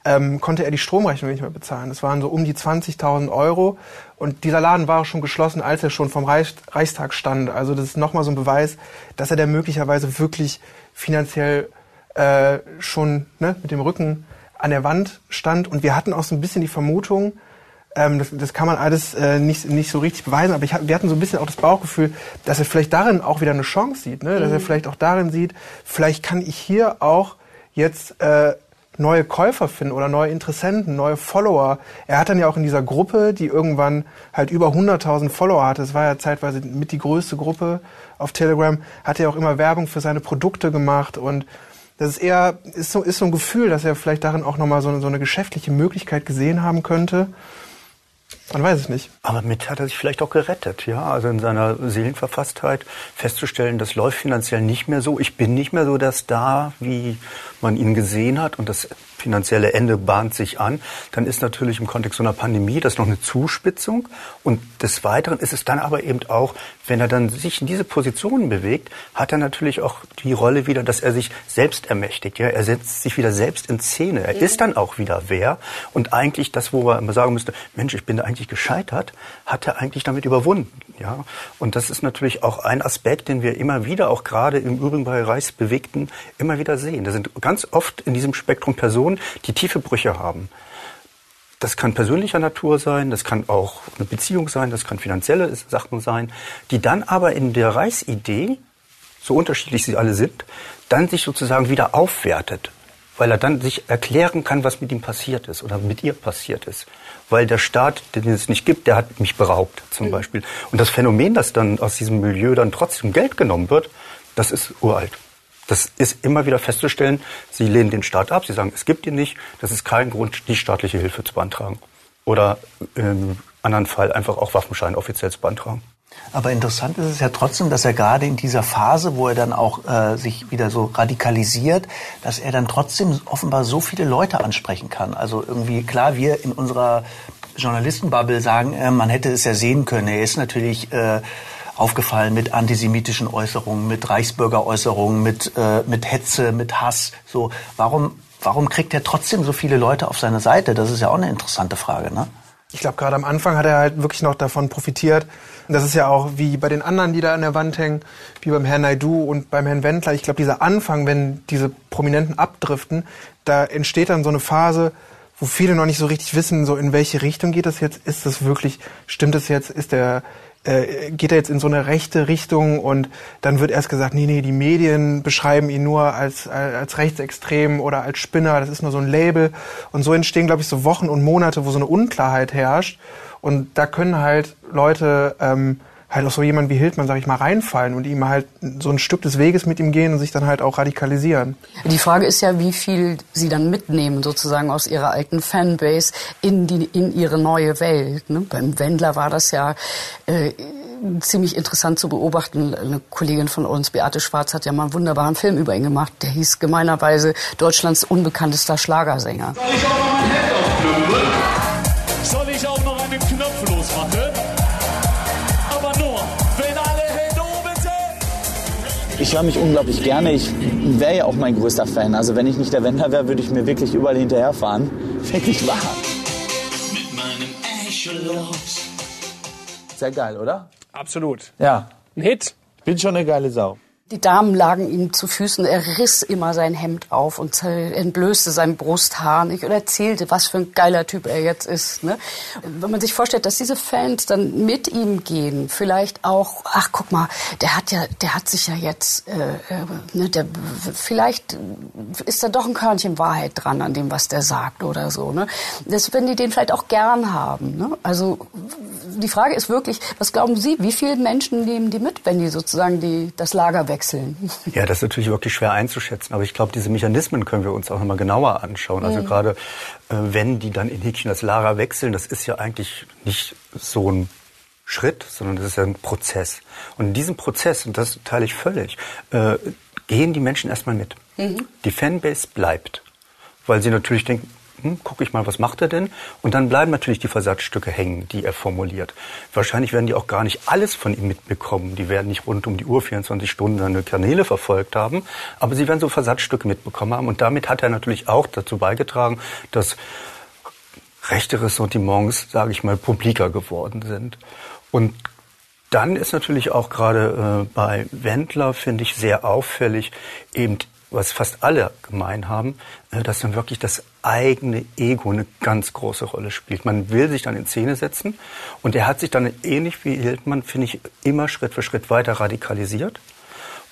ähm, konnte er die Stromrechnung nicht mehr bezahlen. Das waren so um die 20.000 Euro. Und dieser Laden war auch schon geschlossen, als er schon vom Reich, Reichstag stand. Also das ist nochmal so ein Beweis, dass er da möglicherweise wirklich finanziell äh, schon ne, mit dem Rücken an der Wand stand. Und wir hatten auch so ein bisschen die Vermutung, Ähm, das, das kann man alles äh, nicht, nicht so richtig beweisen, aber ich, wir hatten so ein bisschen auch das Bauchgefühl, dass er vielleicht darin auch wieder eine Chance sieht, ne? dass er Mhm. vielleicht auch darin sieht, vielleicht kann ich hier auch jetzt äh, neue Käufer finden oder neue Interessenten, neue Follower. Er hat dann ja auch in dieser Gruppe, die irgendwann halt über 100.000 Follower hatte, das war ja zeitweise mit die größte Gruppe auf Telegram, hat er auch immer Werbung für seine Produkte gemacht und das ist eher, ist so, ist so ein Gefühl, dass er vielleicht darin auch nochmal so, so eine geschäftliche Möglichkeit gesehen haben könnte. Man weiß es nicht. Aber mit hat er sich vielleicht auch gerettet, ja. Also in seiner Seelenverfasstheit festzustellen, das läuft finanziell nicht mehr so. Ich bin nicht mehr so der Star, wie man ihn gesehen hat und das finanzielle Ende bahnt sich an. Dann ist natürlich im Kontext so einer Pandemie das noch eine Zuspitzung. Und des Weiteren ist es dann aber eben auch, wenn er dann sich in diese Positionen bewegt, hat er natürlich auch die Rolle wieder, dass er sich selbst ermächtigt. Ja? Er setzt sich wieder selbst in Szene. Er ist dann auch wieder wer. Und eigentlich das, wo er immer sagen müsste, Mensch, ich bin da eigentlich gescheitert, hat er eigentlich damit überwunden. Ja? Und das ist natürlich auch ein Aspekt, den wir immer wieder, auch gerade im Übrigen bei Reichsbewegten, immer wieder sehen. Da sind ganz oft in diesem Spektrum Personen, die tiefe Brüche haben. Das kann persönlicher Natur sein, das kann auch eine Beziehung sein, das kann finanzielle Sachen sein, die dann aber in der Reichsidee, so unterschiedlich sie alle sind, dann sich sozusagen wieder aufwertet, weil er dann sich erklären kann, was mit ihm passiert ist oder mit ihr passiert ist. Weil der Staat, den es nicht gibt, der hat mich beraubt zum Beispiel. Und das Phänomen, dass dann aus diesem Milieu dann trotzdem Geld genommen wird, das ist uralt. Das ist immer wieder festzustellen, sie lehnen den Staat ab, sie sagen, es gibt ihn nicht, das ist kein Grund, die staatliche Hilfe zu beantragen. Oder im anderen Fall einfach auch Waffenschein offiziell zu beantragen. Aber interessant ist es ja trotzdem, dass er gerade in dieser Phase, wo er dann auch äh, sich wieder so radikalisiert, dass er dann trotzdem offenbar so viele Leute ansprechen kann. Also irgendwie, klar, wir in unserer Journalistenbubble sagen, äh, man hätte es ja sehen können. Er ist natürlich äh, aufgefallen mit antisemitischen Äußerungen, mit Reichsbürgeräußerungen, mit, äh, mit Hetze, mit Hass. So, warum, warum kriegt er trotzdem so viele Leute auf seine Seite? Das ist ja auch eine interessante Frage, ne? Ich glaube, gerade am Anfang hat er halt wirklich noch davon profitiert. Das ist ja auch wie bei den anderen, die da an der Wand hängen, wie beim Herrn Naidu und beim Herrn Wendler. Ich glaube, dieser Anfang, wenn diese Prominenten abdriften, da entsteht dann so eine Phase, wo viele noch nicht so richtig wissen, so in welche Richtung geht das jetzt? Ist das wirklich, stimmt das jetzt? Ist der, äh, geht er jetzt in so eine rechte Richtung? Und dann wird erst gesagt, nee, nee, die Medien beschreiben ihn nur als, als rechtsextrem oder als Spinner. Das ist nur so ein Label. Und so entstehen, glaube ich, so Wochen und Monate, wo so eine Unklarheit herrscht. Und da können halt Leute ähm, halt auch so jemand wie Hildmann, sag ich mal, reinfallen und ihm halt so ein Stück des Weges mit ihm gehen und sich dann halt auch radikalisieren. Die Frage ist ja, wie viel sie dann mitnehmen, sozusagen aus ihrer alten Fanbase in, die, in ihre neue Welt. Ne? Beim Wendler war das ja äh, ziemlich interessant zu beobachten. Eine Kollegin von uns, Beate Schwarz, hat ja mal einen wunderbaren Film über ihn gemacht. Der hieß gemeinerweise Deutschlands unbekanntester Schlagersänger. Soll Ich höre mich unglaublich gerne. Ich wäre ja auch mein größter Fan. Also wenn ich nicht der Wender wäre, würde ich mir wirklich überall hinterherfahren. [LAUGHS] Wirklich wahr. Mit meinem Echolot. Sehr geil, oder? Absolut. Ja. Ein Hit. Ich bin schon eine geile Sau. Die Damen lagen ihm zu Füßen. Er riss immer sein Hemd auf und entblößte sein Brusthaar nicht und erzählte, was für ein geiler Typ er jetzt ist. Ne? Wenn man sich vorstellt, dass diese Fans dann mit ihm gehen, vielleicht auch, ach guck mal, der hat ja, der hat sich ja jetzt, äh, äh, ne, der, vielleicht ist da doch ein Körnchen Wahrheit dran an dem, was der sagt oder so. Ne? Das, wenn die den vielleicht auch gern haben. Ne? Also die Frage ist wirklich, was glauben Sie, wie viele Menschen nehmen die mit, wenn die sozusagen die, das Lager wechseln? [LAUGHS] Ja, das ist natürlich wirklich schwer einzuschätzen. Aber ich glaube, diese Mechanismen können wir uns auch nochmal genauer anschauen. Also Mhm. gerade äh, wenn die dann in das Lager wechseln, das ist ja eigentlich nicht so ein Schritt, sondern das ist ja ein Prozess. Und in diesem Prozess, und das teile ich völlig, äh, gehen die Menschen erstmal mit. Mhm. Die Fanbase bleibt. Weil sie natürlich denken, hm, guck ich mal, was macht er denn? Und dann bleiben natürlich die Versatzstücke hängen, die er formuliert. Wahrscheinlich werden die auch gar nicht alles von ihm mitbekommen. Die werden nicht rund um die Uhr 24 Stunden seine Kanäle verfolgt haben. Aber sie werden so Versatzstücke mitbekommen haben. Und damit hat er natürlich auch dazu beigetragen, dass rechte Ressentiments, sage ich mal, publiker geworden sind. Und Dann ist natürlich auch gerade äh, bei Wendler, finde ich, sehr auffällig, eben was fast alle gemein haben, äh, dass dann wirklich das eigene Ego eine ganz große Rolle spielt. Man will sich dann in Szene setzen und er hat sich dann ähnlich wie Hildmann, finde ich, immer Schritt für Schritt weiter radikalisiert.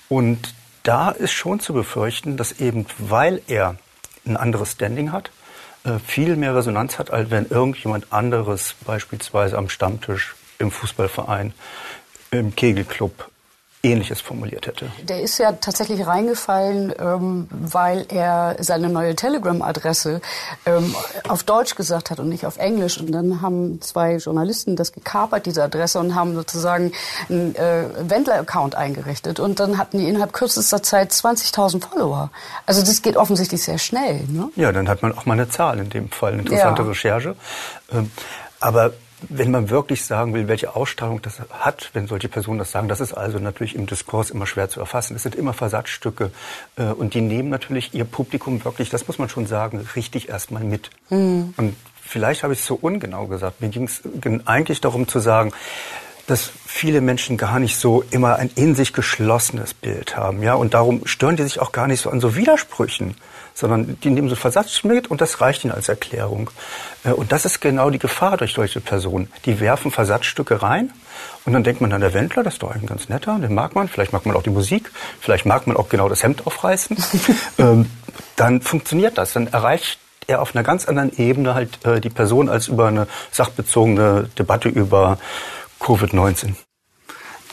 Und da ist schon zu befürchten, dass eben weil er ein anderes Standing hat, äh, viel mehr Resonanz hat, als wenn irgendjemand anderes beispielsweise am Stammtisch im Fußballverein, im Kegelclub Ähnliches formuliert hätte. Der ist ja tatsächlich reingefallen, ähm, weil er seine neue Telegram-Adresse ähm, auf Deutsch gesagt hat und nicht auf Englisch. Und dann haben zwei Journalisten das gekapert, diese Adresse, und haben sozusagen einen äh, Wendler-Account eingerichtet. Und dann hatten die innerhalb kürzester Zeit 20.000 Follower. Also das geht offensichtlich sehr schnell. Ne? Ja, dann hat man auch mal eine Zahl in dem Fall, eine interessante Ja. Recherche. Ähm, aber wenn man wirklich sagen will, welche Ausstrahlung das hat, wenn solche Personen das sagen, das ist also natürlich im Diskurs immer schwer zu erfassen. Es sind immer Versatzstücke äh, und die nehmen natürlich ihr Publikum wirklich, das muss man schon sagen, richtig erstmal mit. Hm. Und vielleicht habe ich es so ungenau gesagt. Mir ging es eigentlich darum zu sagen, dass viele Menschen gar nicht so immer ein in sich geschlossenes Bild haben, ja, und darum stören die sich auch gar nicht so an so Widersprüchen, sondern die nehmen so Versatz mit und das reicht ihnen als Erklärung. Äh, Und das ist genau die Gefahr durch solche Personen. Die werfen Versatzstücke rein und dann denkt man an der Wendler, das ist doch eigentlich ein ganz netter, den mag man, vielleicht mag man auch die Musik, vielleicht mag man auch genau das Hemd aufreißen. [LAUGHS] ähm, dann funktioniert das, dann erreicht er auf einer ganz anderen Ebene halt äh, die Person als über eine sachbezogene Debatte über Covid-19.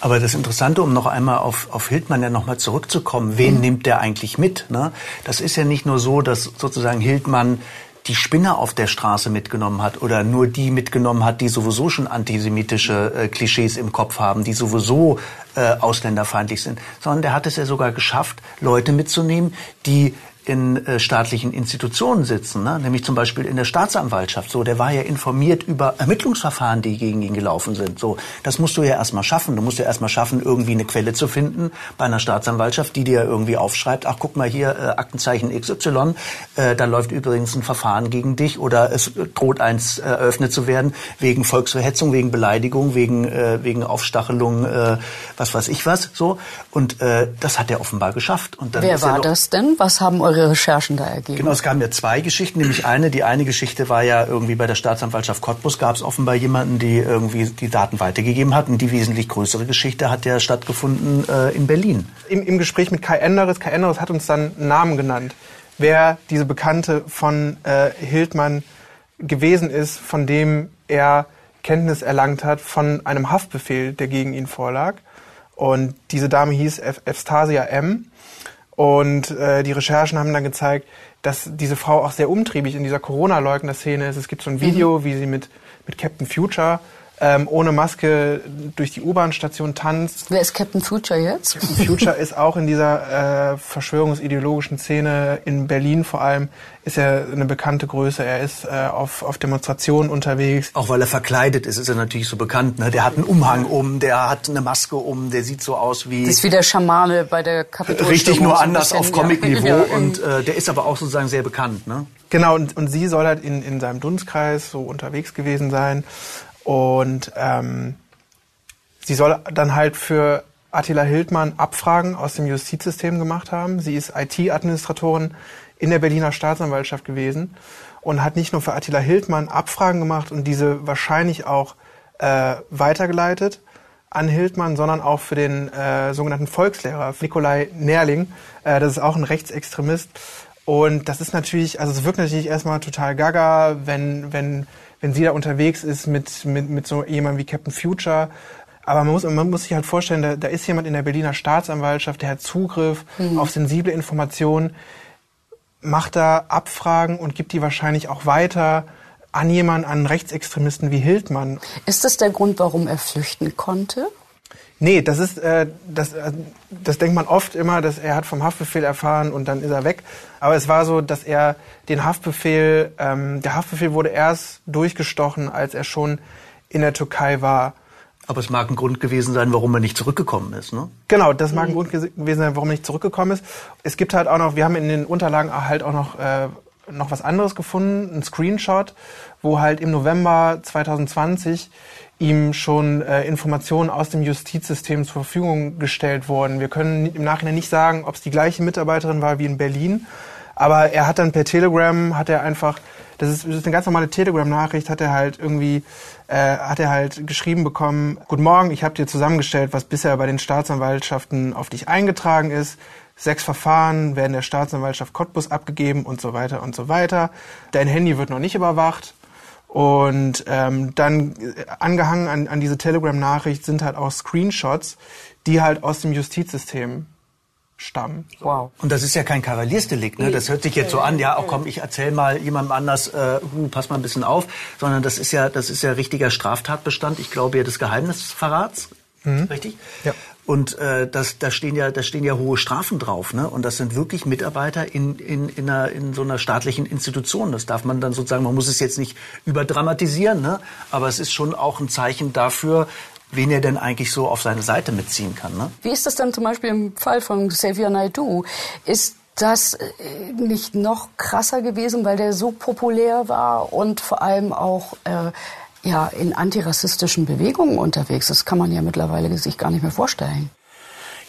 Aber das Interessante, um noch einmal auf, auf Hildmann ja nochmal zurückzukommen, wen Mhm. nimmt der eigentlich mit? Ne? Das ist ja nicht nur so, dass sozusagen Hildmann die Spinner auf der Straße mitgenommen hat oder nur die mitgenommen hat, die sowieso schon antisemitische äh, Klischees im Kopf haben, die sowieso äh, ausländerfeindlich sind, sondern der hat es ja sogar geschafft, Leute mitzunehmen, die in äh, staatlichen Institutionen sitzen, ne? nämlich zum Beispiel in der Staatsanwaltschaft. So, der war ja informiert über Ermittlungsverfahren, die gegen ihn gelaufen sind. So, das musst du ja erstmal schaffen. Du musst ja erstmal schaffen, irgendwie eine Quelle zu finden bei einer Staatsanwaltschaft, die dir irgendwie aufschreibt: Ach, guck mal hier, äh, Aktenzeichen XY, äh, da läuft übrigens ein Verfahren gegen dich oder es droht eins äh, eröffnet zu werden wegen Volksverhetzung, wegen Beleidigung, wegen äh, wegen Aufstachelung, äh, was weiß ich was. So und äh, das hat er offenbar geschafft. Und dann Wer ist er war noch- das denn? Was haben eure Recherchen da ergeben? Genau, es kamen ja zwei Geschichten, nämlich eine, die eine Geschichte war ja irgendwie bei der Staatsanwaltschaft Cottbus gab es offenbar jemanden, die irgendwie die Daten weitergegeben hat und die wesentlich größere Geschichte hat ja stattgefunden äh, in Berlin. Im, Im Gespräch mit Kai Enderes, Kai Enderes hat uns dann einen Namen genannt, wer diese Bekannte von äh, Hildmann gewesen ist, von dem er Kenntnis erlangt hat von einem Haftbefehl, der gegen ihn vorlag. Und diese Dame hieß Efstasia M. Und äh, die Recherchen haben dann gezeigt, dass diese Frau auch sehr umtriebig in dieser Corona-Leugner-Szene ist. Es gibt so ein Video, wie sie mit, mit Captain Future ähm, ohne Maske durch die U-Bahn-Station tanzt. Wer ist Captain Future jetzt? Future ist auch in dieser äh, verschwörungsideologischen Szene in Berlin vor allem, ist er eine bekannte Größe. Er ist äh, auf, auf Demonstrationen unterwegs. Auch weil er verkleidet ist, ist er natürlich so bekannt. Ne? Der hat einen Umhang um, der hat eine Maske um, der sieht so aus wie... Das ist wie der Schamane bei der Kapitolstürmung. Richtig, nur anders bisschen, auf Comic-Niveau [LAUGHS] ja. und äh, der ist aber auch sozusagen sehr bekannt. Ne? Genau, und, und sie soll halt in, in seinem Dunstkreis so unterwegs gewesen sein. Und ähm, sie soll dann halt für Attila Hildmann Abfragen aus dem Justizsystem gemacht haben. Sie ist IT-Administratorin in der Berliner Staatsanwaltschaft gewesen und hat nicht nur für Attila Hildmann Abfragen gemacht und diese wahrscheinlich auch äh, weitergeleitet an Hildmann, sondern auch für den äh, sogenannten Volkslehrer Nikolai Nerling. Äh, das ist auch ein Rechtsextremist. Und das ist natürlich, also es wirkt natürlich erstmal total gaga, wenn, wenn, wenn sie da unterwegs ist mit, mit, mit so jemandem wie Captain Future. Aber man muss, man muss sich halt vorstellen, da, da ist jemand in der Berliner Staatsanwaltschaft, der hat Zugriff Mhm. auf sensible Informationen, macht da Abfragen und gibt die wahrscheinlich auch weiter an jemanden, an Rechtsextremisten wie Hildmann. Ist das der Grund, warum er flüchten konnte? Nee, das ist, äh, das, äh, das denkt man oft immer, dass er hat vom Haftbefehl erfahren und dann ist er weg. Aber es war so, dass er den Haftbefehl, ähm, der Haftbefehl wurde erst durchgestochen, als er schon in der Türkei war. Aber es mag ein Grund gewesen sein, warum er nicht zurückgekommen ist. Ne? Genau, das mag ein Grund gewesen sein, warum er nicht zurückgekommen ist. Es gibt halt auch noch, wir haben in den Unterlagen halt auch noch äh, noch was anderes gefunden, ein Screenshot, wo halt im November 2020 ihm schon äh, Informationen aus dem Justizsystem zur Verfügung gestellt wurden. Wir können im Nachhinein nicht sagen, ob es die gleiche Mitarbeiterin war wie in Berlin, aber er hat dann per Telegram, hat er einfach, das ist, das ist eine ganz normale Telegram-Nachricht, hat er halt irgendwie, äh, hat er halt geschrieben bekommen, Guten Morgen, ich habe dir zusammengestellt, was bisher bei den Staatsanwaltschaften auf dich eingetragen ist. Sechs Verfahren werden der Staatsanwaltschaft Cottbus abgegeben und so weiter und so weiter. Dein Handy wird noch nicht überwacht. Und ähm, dann äh, angehangen an, an diese Telegram-Nachricht sind halt auch Screenshots, die halt aus dem Justizsystem stammen. Wow. Und das ist ja kein Kavaliersdelikt, ne? Das hört sich jetzt so an, ja, auch komm, ich erzähl mal jemandem anders, äh, hu, pass mal ein bisschen auf, sondern das ist ja, das ist ja richtiger Straftatbestand. Ich glaube ja des Geheimnisverrats, Mhm. richtig? Ja. Und äh, das, da stehen ja, da stehen ja hohe Strafen drauf, ne? Und das sind wirklich Mitarbeiter in in in, einer, in so einer staatlichen Institution. Das darf man dann sozusagen, man muss es jetzt nicht überdramatisieren, ne? Aber es ist schon auch ein Zeichen dafür, wen er denn eigentlich so auf seine Seite mitziehen kann, ne? Wie ist das dann zum Beispiel im Fall von Xavier Naidoo? Ist das äh, nicht noch krasser gewesen, weil der so populär war und vor allem auch äh, ja, in antirassistischen Bewegungen unterwegs? Das kann man ja mittlerweile sich gar nicht mehr vorstellen.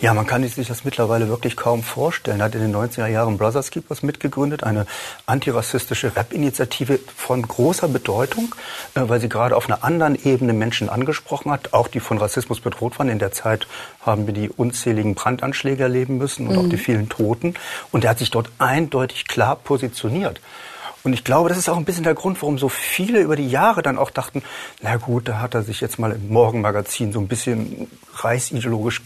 Ja, man kann sich das mittlerweile wirklich kaum vorstellen. Er hat in den 90er Jahren Brothers Keepers mitgegründet, eine antirassistische Rap-Initiative von großer Bedeutung, äh, weil sie gerade auf einer anderen Ebene Menschen angesprochen hat, auch die von Rassismus bedroht waren. In der Zeit haben wir die unzähligen Brandanschläge erleben müssen und Mhm. auch die vielen Toten. Und er hat sich dort eindeutig klar positioniert. Und ich glaube, das ist auch ein bisschen der Grund, warum so viele über die Jahre dann auch dachten, na gut, da hat er sich jetzt mal im Morgenmagazin so ein bisschen reichsideologisch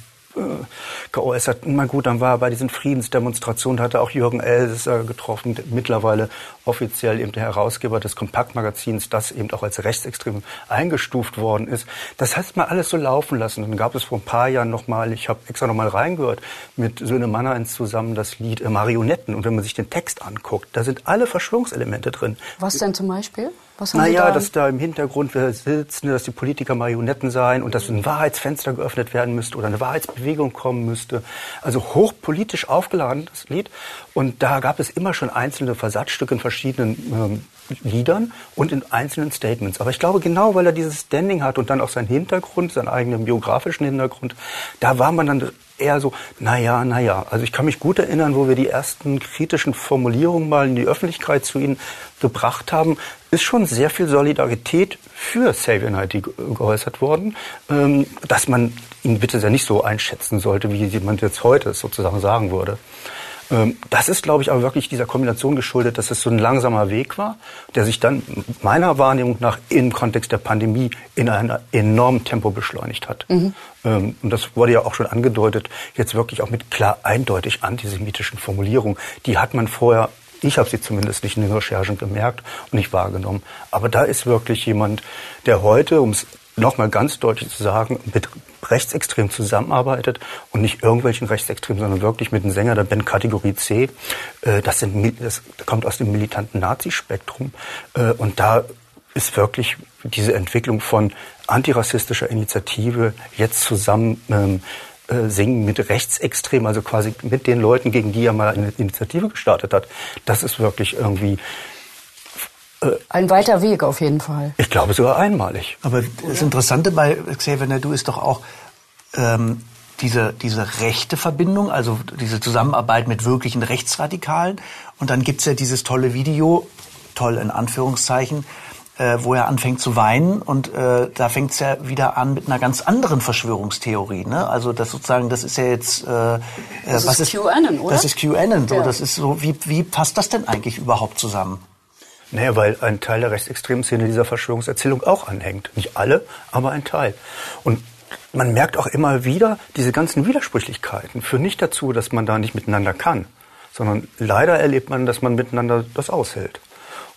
geäußert. Na gut, dann war er bei diesen Friedensdemonstrationen, hat er auch Jürgen Elsässer getroffen, mittlerweile offiziell eben der Herausgeber des Kompaktmagazins, das eben auch als rechtsextrem eingestuft worden ist. Das heißt mal alles so laufen lassen. Dann gab es vor ein paar Jahren nochmal, ich habe extra nochmal reingehört, mit Söhne Mannerins zusammen das Lied äh, Marionetten. Und wenn man sich den Text anguckt, da sind alle Verschwörungselemente drin. Was denn zum Beispiel? Was haben Naja, da? dass da im Hintergrund wir sitzen, dass die Politiker Marionetten seien und dass ein Wahrheitsfenster geöffnet werden müsste oder eine Wahrheitsbewegung kommen müsste. Also hochpolitisch aufgeladen, das Lied. Und da gab es immer schon einzelne Versatzstücke in verschiedenen ähm, Liedern und in einzelnen Statements. Aber ich glaube, genau weil er dieses Standing hat und dann auch seinen Hintergrund, seinen eigenen biografischen Hintergrund, da war man dann eher so, naja, naja. Also ich kann mich gut erinnern, wo wir die ersten kritischen Formulierungen mal in die Öffentlichkeit zu ihnen gebracht haben, ist schon sehr viel Solidarität für Naidoo ge- geäußert worden, ähm, dass man ihn bitte sehr nicht so einschätzen sollte, wie jemand jetzt heute sozusagen sagen würde. Ähm, Das ist, glaube ich, aber wirklich dieser Kombination geschuldet, dass es so ein langsamer Weg war, der sich dann meiner Wahrnehmung nach im Kontext der Pandemie in einem enormen Tempo beschleunigt hat. Mhm. Ähm, Und das wurde ja auch schon angedeutet, jetzt wirklich auch mit klar eindeutig antisemitischen Formulierungen. Die hat man vorher, ich habe sie zumindest nicht in den Recherchen gemerkt und nicht wahrgenommen. Aber da ist wirklich jemand, der heute, um es nochmal ganz deutlich zu sagen, mit Rechtsextremen zusammenarbeitet und nicht irgendwelchen Rechtsextremen, sondern wirklich mit einem Sänger der Band Kategorie C. Äh, Das, sind, das kommt aus dem militanten Nazispektrum Äh, und da ist wirklich diese Entwicklung von antirassistischer Initiative jetzt zusammen ähm, äh, singen mit Rechtsextremen, also quasi mit den Leuten, gegen die er mal eine Initiative gestartet hat. Das ist wirklich irgendwie, Ein weiter Weg auf jeden Fall. ich glaube, sogar einmalig. Aber das Interessante bei Xavier Naidoo ist doch auch ähm, diese, diese rechte Verbindung, also diese Zusammenarbeit mit wirklichen Rechtsradikalen. Und dann gibt's ja dieses tolle Video, toll in Anführungszeichen, äh, wo er anfängt zu weinen und äh, da fängt's ja wieder an mit einer ganz anderen Verschwörungstheorie. Ne? Also das sozusagen, das ist ja jetzt äh, äh, Das was ist QAnon, oder? Das ist QAnon. So, Ja. das ist so. Wie, wie passt das denn eigentlich überhaupt zusammen? Naja, weil ein Teil der rechtsextremen Szene dieser Verschwörungserzählung auch anhängt. Nicht alle, aber ein Teil. Und man merkt auch immer wieder, diese ganzen Widersprüchlichkeiten führen nicht dazu, dass man da nicht miteinander kann, sondern leider erlebt man, dass man miteinander das aushält.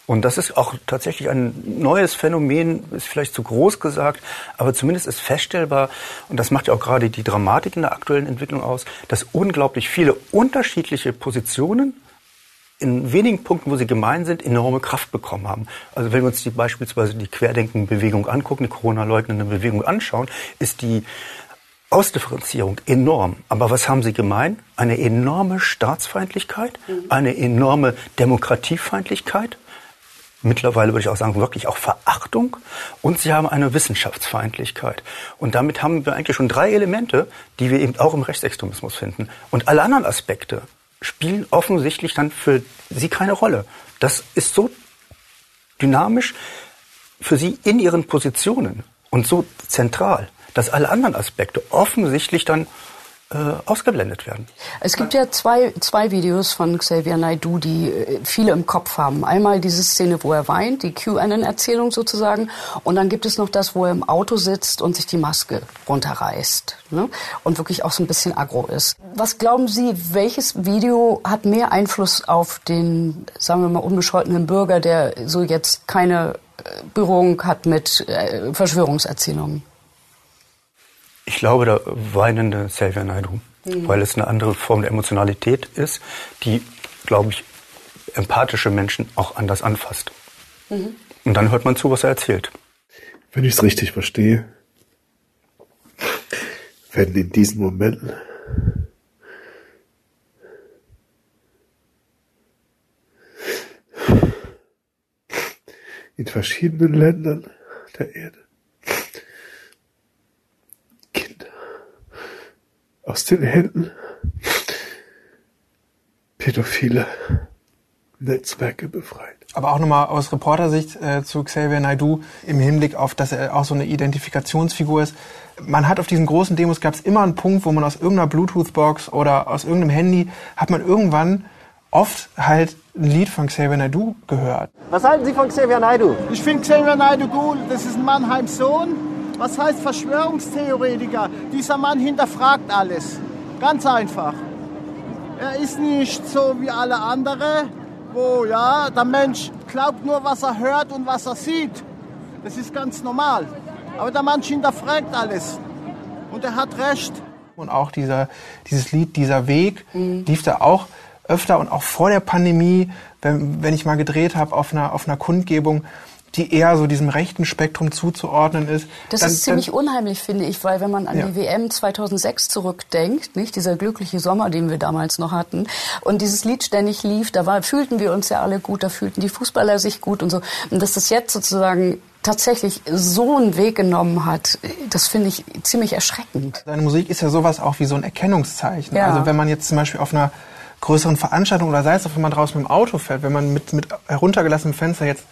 Und das ist auch tatsächlich ein neues Phänomen, ist vielleicht zu groß gesagt, aber zumindest ist feststellbar, und das macht ja auch gerade die Dramatik in der aktuellen Entwicklung aus, dass unglaublich viele unterschiedliche Positionen in wenigen Punkten, wo sie gemein sind, enorme Kraft bekommen haben. Also wenn wir uns die beispielsweise die Querdenken-Bewegung angucken, die Corona-leugnende Bewegung anschauen, ist die Ausdifferenzierung enorm. Aber was haben sie gemeint? Eine enorme Staatsfeindlichkeit, eine enorme Demokratiefeindlichkeit, mittlerweile würde ich auch sagen, wirklich auch Verachtung und sie haben eine Wissenschaftsfeindlichkeit. Und damit haben wir eigentlich schon drei Elemente, die wir eben auch im Rechtsextremismus finden. Und alle anderen Aspekte spielen offensichtlich dann für sie keine Rolle. Das ist so dynamisch für sie in ihren Positionen und so zentral, dass alle anderen Aspekte offensichtlich dann äh, ausgeblendet werden. Es gibt ja zwei, zwei Videos von Xavier Naidoo, die äh, viele im Kopf haben. Einmal diese Szene, wo er weint, die QAnon-Erzählung sozusagen. Und dann gibt es noch das, wo er im Auto sitzt und sich die Maske runterreißt. Ne? Und wirklich auch so ein bisschen aggro ist. Was glauben Sie, welches Video hat mehr Einfluss auf den, sagen wir mal, unbescholtenen Bürger, der so jetzt keine äh, Berührung hat mit äh, Verschwörungserzählungen? Ich glaube, der weinende Xavier Naidoo, mhm. weil es eine andere Form der Emotionalität ist, die, glaube ich, empathische Menschen auch anders anfasst. Mhm. Und dann hört man zu, was er erzählt. Wenn ich es richtig verstehe, werden in diesen Momenten in verschiedenen Ländern der Erde aus den Händen pädophile Netzwerke befreit. Aber auch nochmal aus Reportersicht äh, zu Xavier Naidoo im Hinblick auf, dass er auch so eine Identifikationsfigur ist. Man hat auf diesen großen Demos gab es immer einen Punkt, wo man aus irgendeiner Bluetooth-Box oder aus irgendeinem Handy hat man irgendwann oft halt ein Lied von Xavier Naidoo gehört. Was halten Sie von Xavier Naidoo? Ich finde Xavier Naidoo gut. Das ist ein Mannheims Sohn was heißt Verschwörungstheoretiker? Dieser Mann hinterfragt alles. Ganz einfach. Er ist nicht so wie alle anderen, wo ja, der Mensch glaubt nur, was er hört und was er sieht. Das ist ganz normal. Aber der Mensch hinterfragt alles. Und er hat recht. Und auch dieser, dieses Lied, dieser Weg, mhm. lief da auch öfter und auch vor der Pandemie, wenn, wenn ich mal gedreht habe auf einer, auf einer Kundgebung, die eher so diesem rechten Spektrum zuzuordnen ist. Das dann, ist ziemlich dann, unheimlich, finde ich, weil wenn man an ja. die WM 2006 zurückdenkt, nicht dieser glückliche Sommer, den wir damals noch hatten, und dieses Lied ständig lief, da war, fühlten wir uns ja alle gut, da fühlten die Fußballer sich gut und so. Und dass das jetzt sozusagen tatsächlich so einen Weg genommen hat, das finde ich ziemlich erschreckend. Seine Musik ist ja sowas auch wie so ein Erkennungszeichen. Ja. Also wenn man jetzt zum Beispiel auf einer größeren Veranstaltung oder sei es auch, wenn man draußen mit dem Auto fährt, wenn man mit, mit heruntergelassenem Fenster jetzt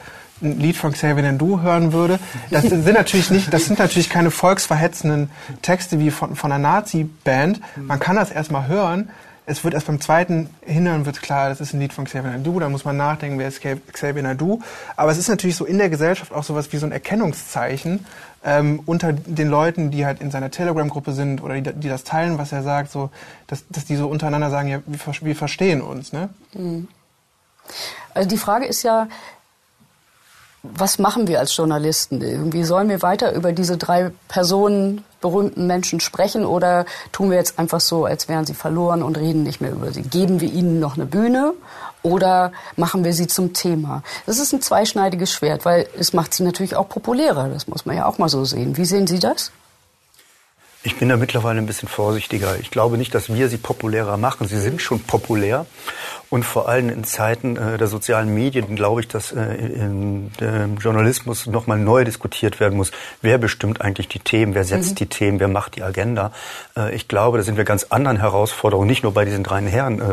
ein Lied von Xavier Nadu hören würde. Das sind natürlich nicht, das sind natürlich keine volksverhetzenden Texte wie von, von einer Nazi-Band. Man kann das erstmal hören. Es wird erst beim zweiten Hinhören wird klar, das ist ein Lied von Xavier Nadu. Da muss man nachdenken, wer ist Xavier Nadu. Aber es ist natürlich so in der Gesellschaft auch sowas wie so ein Erkennungszeichen ähm, unter den Leuten, die halt in seiner Telegram-Gruppe sind oder die, die, das teilen, was er sagt, so, dass, dass die so untereinander sagen, ja, wir, wir verstehen uns. Ne? Mhm. Also die Frage ist ja, was machen wir als Journalisten? Irgendwie sollen wir weiter über diese drei Personen, berühmten Menschen sprechen oder tun wir jetzt einfach so, als wären sie verloren und reden nicht mehr über sie? Geben wir ihnen noch eine Bühne oder machen wir sie zum Thema? Das ist ein zweischneidiges Schwert, weil es macht sie natürlich auch populärer. Das muss man ja auch mal so sehen. Wie sehen Sie das? Ich bin da mittlerweile ein bisschen vorsichtiger. Ich glaube nicht, dass wir sie populärer machen. Sie sind schon populär. Und vor allem in Zeiten äh, der sozialen Medien glaube ich, dass äh, in dem Journalismus nochmal neu diskutiert werden muss. Wer bestimmt eigentlich die Themen? Wer setzt mhm. die Themen? Wer macht die Agenda? Äh, ich glaube, da sind wir ganz anderen Herausforderungen, nicht nur bei diesen drei Herren, äh,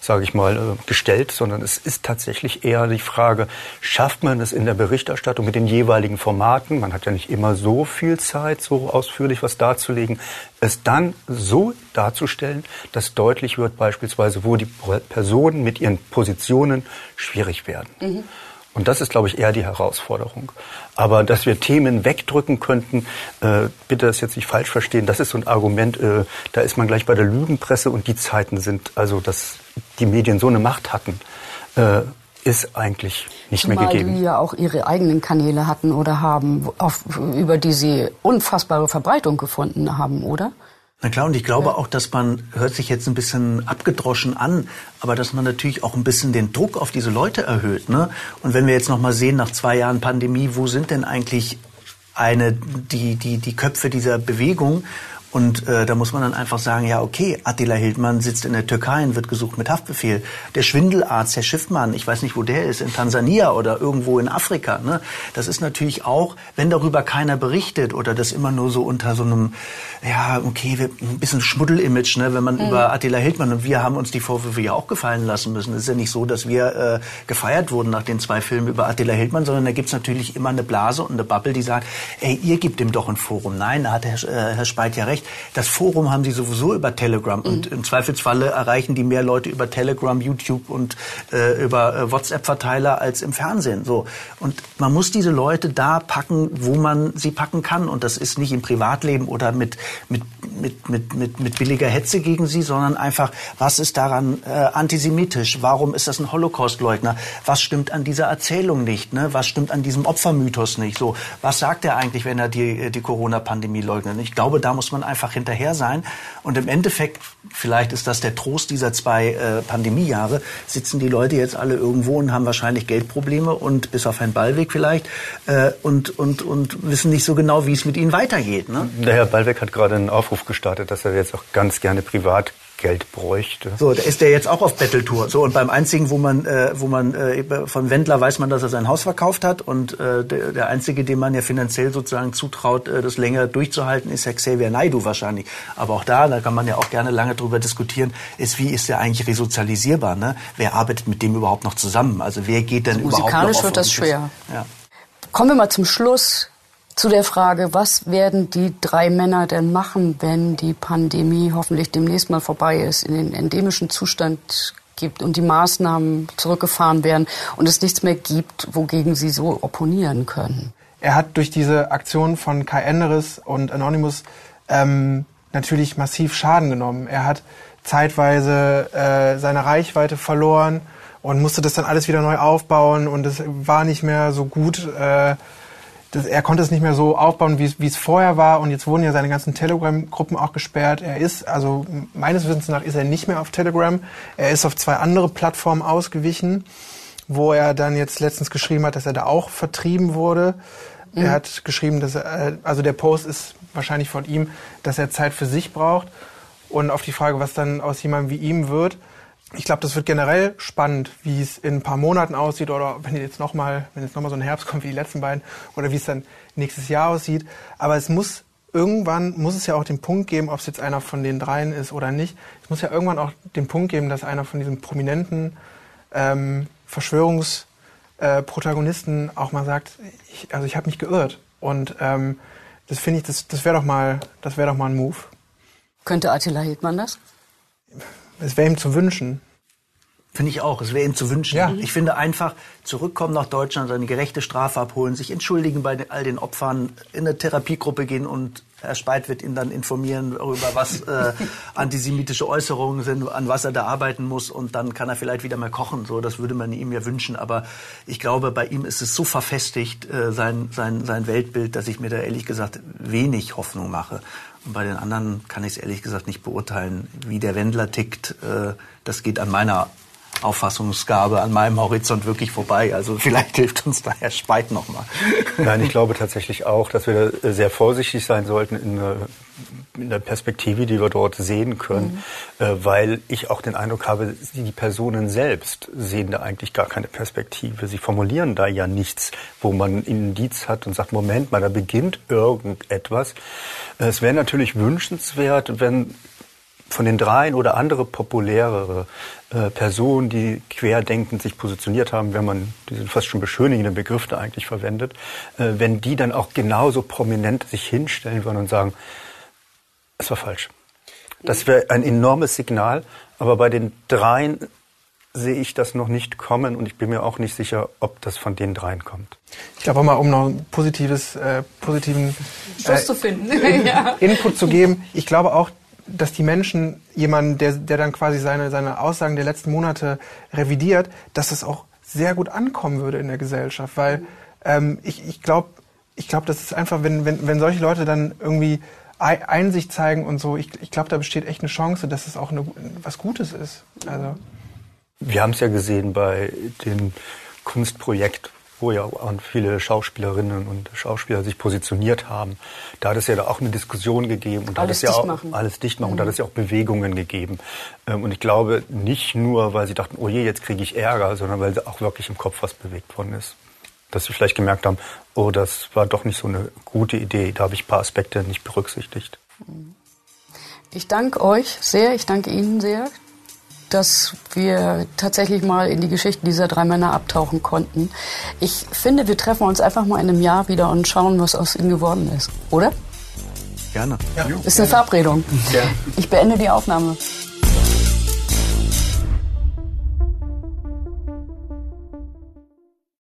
sage ich mal, äh, gestellt, sondern es ist tatsächlich eher die Frage, schafft man es in der Berichterstattung mit den jeweiligen Formaten? Man hat ja nicht immer so viel Zeit, so ausführlich was darzulegen es dann so darzustellen, dass deutlich wird beispielsweise, wo die Personen mit ihren Positionen schwierig werden. Mhm. Und das ist, glaube ich, eher die Herausforderung. Aber dass wir Themen wegdrücken könnten, äh, bitte das jetzt nicht falsch verstehen, das ist so ein Argument, äh, da ist man gleich bei der Lügenpresse und die Zeiten sind, also dass die Medien so eine Macht hatten, äh, ist eigentlich nicht Zumal mehr gegeben. die ja auch ihre eigenen Kanäle hatten oder haben, auf, über die sie unfassbare Verbreitung gefunden haben, oder? Na klar, und ich glaube auch, dass man, hört sich jetzt ein bisschen abgedroschen an, aber dass man natürlich auch ein bisschen den Druck auf diese Leute erhöht. Ne? Und wenn wir jetzt nochmal sehen, nach zwei Jahren Pandemie, wo sind denn eigentlich eine, die, die, die Köpfe dieser Bewegung? Und äh, da muss man dann einfach sagen, ja okay, Attila Hildmann sitzt in der Türkei und wird gesucht mit Haftbefehl. Der Schwindelarzt, Herr Schiffmann, ich weiß nicht, wo der ist, in Tansania oder irgendwo in Afrika. Ne? Das ist natürlich auch, wenn darüber keiner berichtet oder das immer nur so unter so einem, ja okay, wir- ein bisschen Schmuddelimage, ne? wenn man Mhm. über Attila Hildmann und wir haben uns die Vorwürfe ja auch gefallen lassen müssen. Es ist ja nicht so, dass wir äh, gefeiert wurden nach den zwei Filmen über Attila Hildmann, sondern da gibt's natürlich immer eine Blase und eine Bubble, die sagt, ey, ihr gebt ihm doch ein Forum. Nein, da hat Herr, äh, Herr Speit ja recht. Das Forum haben sie sowieso über Telegram und im Zweifelsfalle erreichen die mehr Leute über Telegram, YouTube und äh, über äh, WhatsApp-Verteiler als im Fernsehen. So und man muss diese Leute da packen, wo man sie packen kann und das ist nicht im Privatleben oder mit mit mit mit mit, mit billiger Hetze gegen sie, sondern einfach, was ist daran äh, antisemitisch? Warum ist das ein Holocaustleugner? Was stimmt an dieser Erzählung nicht? Ne? Was stimmt an diesem Opfermythos nicht? So, was sagt er eigentlich, wenn er die, die Corona-Pandemie leugnet? Ich glaube, da muss man einfach hinterher sein. Und im Endeffekt, vielleicht ist das der Trost dieser zwei äh, Pandemiejahre, sitzen die Leute jetzt alle irgendwo und haben wahrscheinlich Geldprobleme und bis auf Herrn Ballweg vielleicht äh, und, und, und wissen nicht so genau, wie es mit ihnen weitergeht. Ne? Der Herr Ballweg hat gerade einen Aufruf gestartet, dass er jetzt auch ganz gerne Privatgeld bräuchte. So, da ist der jetzt auch auf Betteltour. So und beim einzigen, wo man, äh, wo man äh, von Wendler weiß man, dass er sein Haus verkauft hat und äh, der, der einzige, dem man ja finanziell sozusagen zutraut, äh, das länger durchzuhalten, ist Herr Xavier Naidu wahrscheinlich. Aber auch da, da kann man ja auch gerne lange drüber diskutieren, ist wie ist der eigentlich resozialisierbar? Ne? Wer arbeitet mit dem überhaupt noch zusammen? Also wer geht denn überhaupt noch Musikalisch auf wird das schwer. Ja. Kommen wir mal zum Schluss zu der Frage, was werden die drei Männer denn machen, wenn die Pandemie hoffentlich demnächst mal vorbei ist, in den endemischen Zustand gibt und die Maßnahmen zurückgefahren werden und es nichts mehr gibt, wogegen sie so opponieren können. Er hat durch diese Aktion von Kai Enderes und Anonymous ähm, natürlich massiv Schaden genommen. Er hat zeitweise äh, seine Reichweite verloren und musste das dann alles wieder neu aufbauen und es war nicht mehr so gut. Äh, das, er konnte es nicht mehr so aufbauen, wie es- vorher war und jetzt wurden ja seine ganzen Telegram-Gruppen auch gesperrt. Er ist, also meines Wissens nach, ist er nicht mehr auf Telegram. Er ist auf zwei andere Plattformen ausgewichen, wo er dann jetzt letztens geschrieben hat, dass er da auch vertrieben wurde. Mhm. Er hat geschrieben, dass er, also der Post ist wahrscheinlich von ihm, dass er Zeit für sich braucht. Und auf die Frage, was dann aus jemandem wie ihm wird, ich glaube, das wird generell spannend, wie es in ein paar Monaten aussieht oder wenn jetzt noch mal, wenn jetzt noch mal so ein Herbst kommt wie die letzten beiden oder wie es dann nächstes Jahr aussieht. Aber es muss irgendwann muss es ja auch den Punkt geben, ob es jetzt einer von den dreien ist oder nicht. Es muss ja irgendwann auch den Punkt geben, dass einer von diesen prominenten ähm, Verschwörungsprotagonisten auch mal sagt, ich, also ich habe mich geirrt. Und ähm, das finde ich, das, das wäre doch mal, das wäre doch mal ein Move. Könnte Attila Hildmann das? Es wäre ihm zu wünschen. Finde ich auch. Es wäre ihm zu wünschen. Ja. Ich finde einfach, zurückkommen nach Deutschland, seine gerechte Strafe abholen, sich entschuldigen bei all den Opfern, in eine Therapiegruppe gehen und Herr Speit wird ihn dann informieren darüber, was äh, [LAUGHS] antisemitische Äußerungen sind, an was er da arbeiten muss und dann kann er vielleicht wieder mal kochen. So, das würde man ihm ja wünschen. Aber ich glaube, bei ihm ist es so verfestigt, äh, sein, sein, sein Weltbild, dass ich mir da ehrlich gesagt wenig Hoffnung mache. Bei den anderen kann ich es ehrlich gesagt nicht beurteilen, wie der Wendler tickt. Äh, das geht an meiner Auffassungsgabe, an meinem Horizont wirklich vorbei. Also vielleicht hilft uns da Herr Speit noch mal. Nein, ich glaube tatsächlich auch, dass wir sehr vorsichtig sein sollten in in der Perspektive, die wir dort sehen können, äh, weil ich auch den Eindruck habe, die Personen selbst sehen da eigentlich gar keine Perspektive. Sie formulieren da ja nichts, wo man ein Indiz hat und sagt, Moment mal, da beginnt irgendetwas. Es wäre natürlich wünschenswert, wenn von den dreien oder andere populärere äh, Personen, die querdenkend sich positioniert haben, wenn man diesen fast schon beschönigenden Begriff da eigentlich verwendet, äh, wenn die dann auch genauso prominent sich hinstellen würden und sagen, es war falsch. Das wäre ein enormes Signal, aber bei den dreien sehe ich das noch nicht kommen und ich bin mir auch nicht sicher, ob das von den dreien kommt. Ich glaube auch mal, um noch ein positives, äh, positiven Schluss zu finden. [LAUGHS] ja. Input zu geben. Ich glaube auch, dass die Menschen, jemanden, der, der dann quasi seine, seine Aussagen der letzten Monate revidiert, dass es auch sehr gut ankommen würde in der Gesellschaft. Weil ähm, ich, ich glaube, ich glaub, das ist einfach, wenn, wenn, wenn solche Leute dann irgendwie Einsicht zeigen und so, ich, ich glaube, da besteht echt eine Chance, dass es auch eine, was Gutes ist. Also. Wir haben es ja gesehen bei dem Kunstprojekt wo ja auch viele Schauspielerinnen und Schauspieler sich positioniert haben. Da hat es ja da auch eine Diskussion gegeben und da hat Alles es ja dicht auch machen. alles dicht machen und da Mhm. hat es ja auch Bewegungen gegeben. Ähm, Und ich glaube nicht nur, weil sie dachten, oh je, jetzt kriege ich Ärger, sondern weil auch wirklich im Kopf was bewegt worden ist. Dass sie vielleicht gemerkt haben, oh, das war doch nicht so eine gute Idee, da habe ich ein paar Aspekte nicht berücksichtigt. Ich danke euch sehr, ich danke Ihnen sehr, dass wir tatsächlich mal in die Geschichte dieser drei Männer abtauchen konnten. Ich finde, wir treffen uns einfach mal in einem Jahr wieder und schauen, was aus ihnen geworden ist. Oder? Gerne. Ist eine Verabredung. Ja. Ich beende die Aufnahme.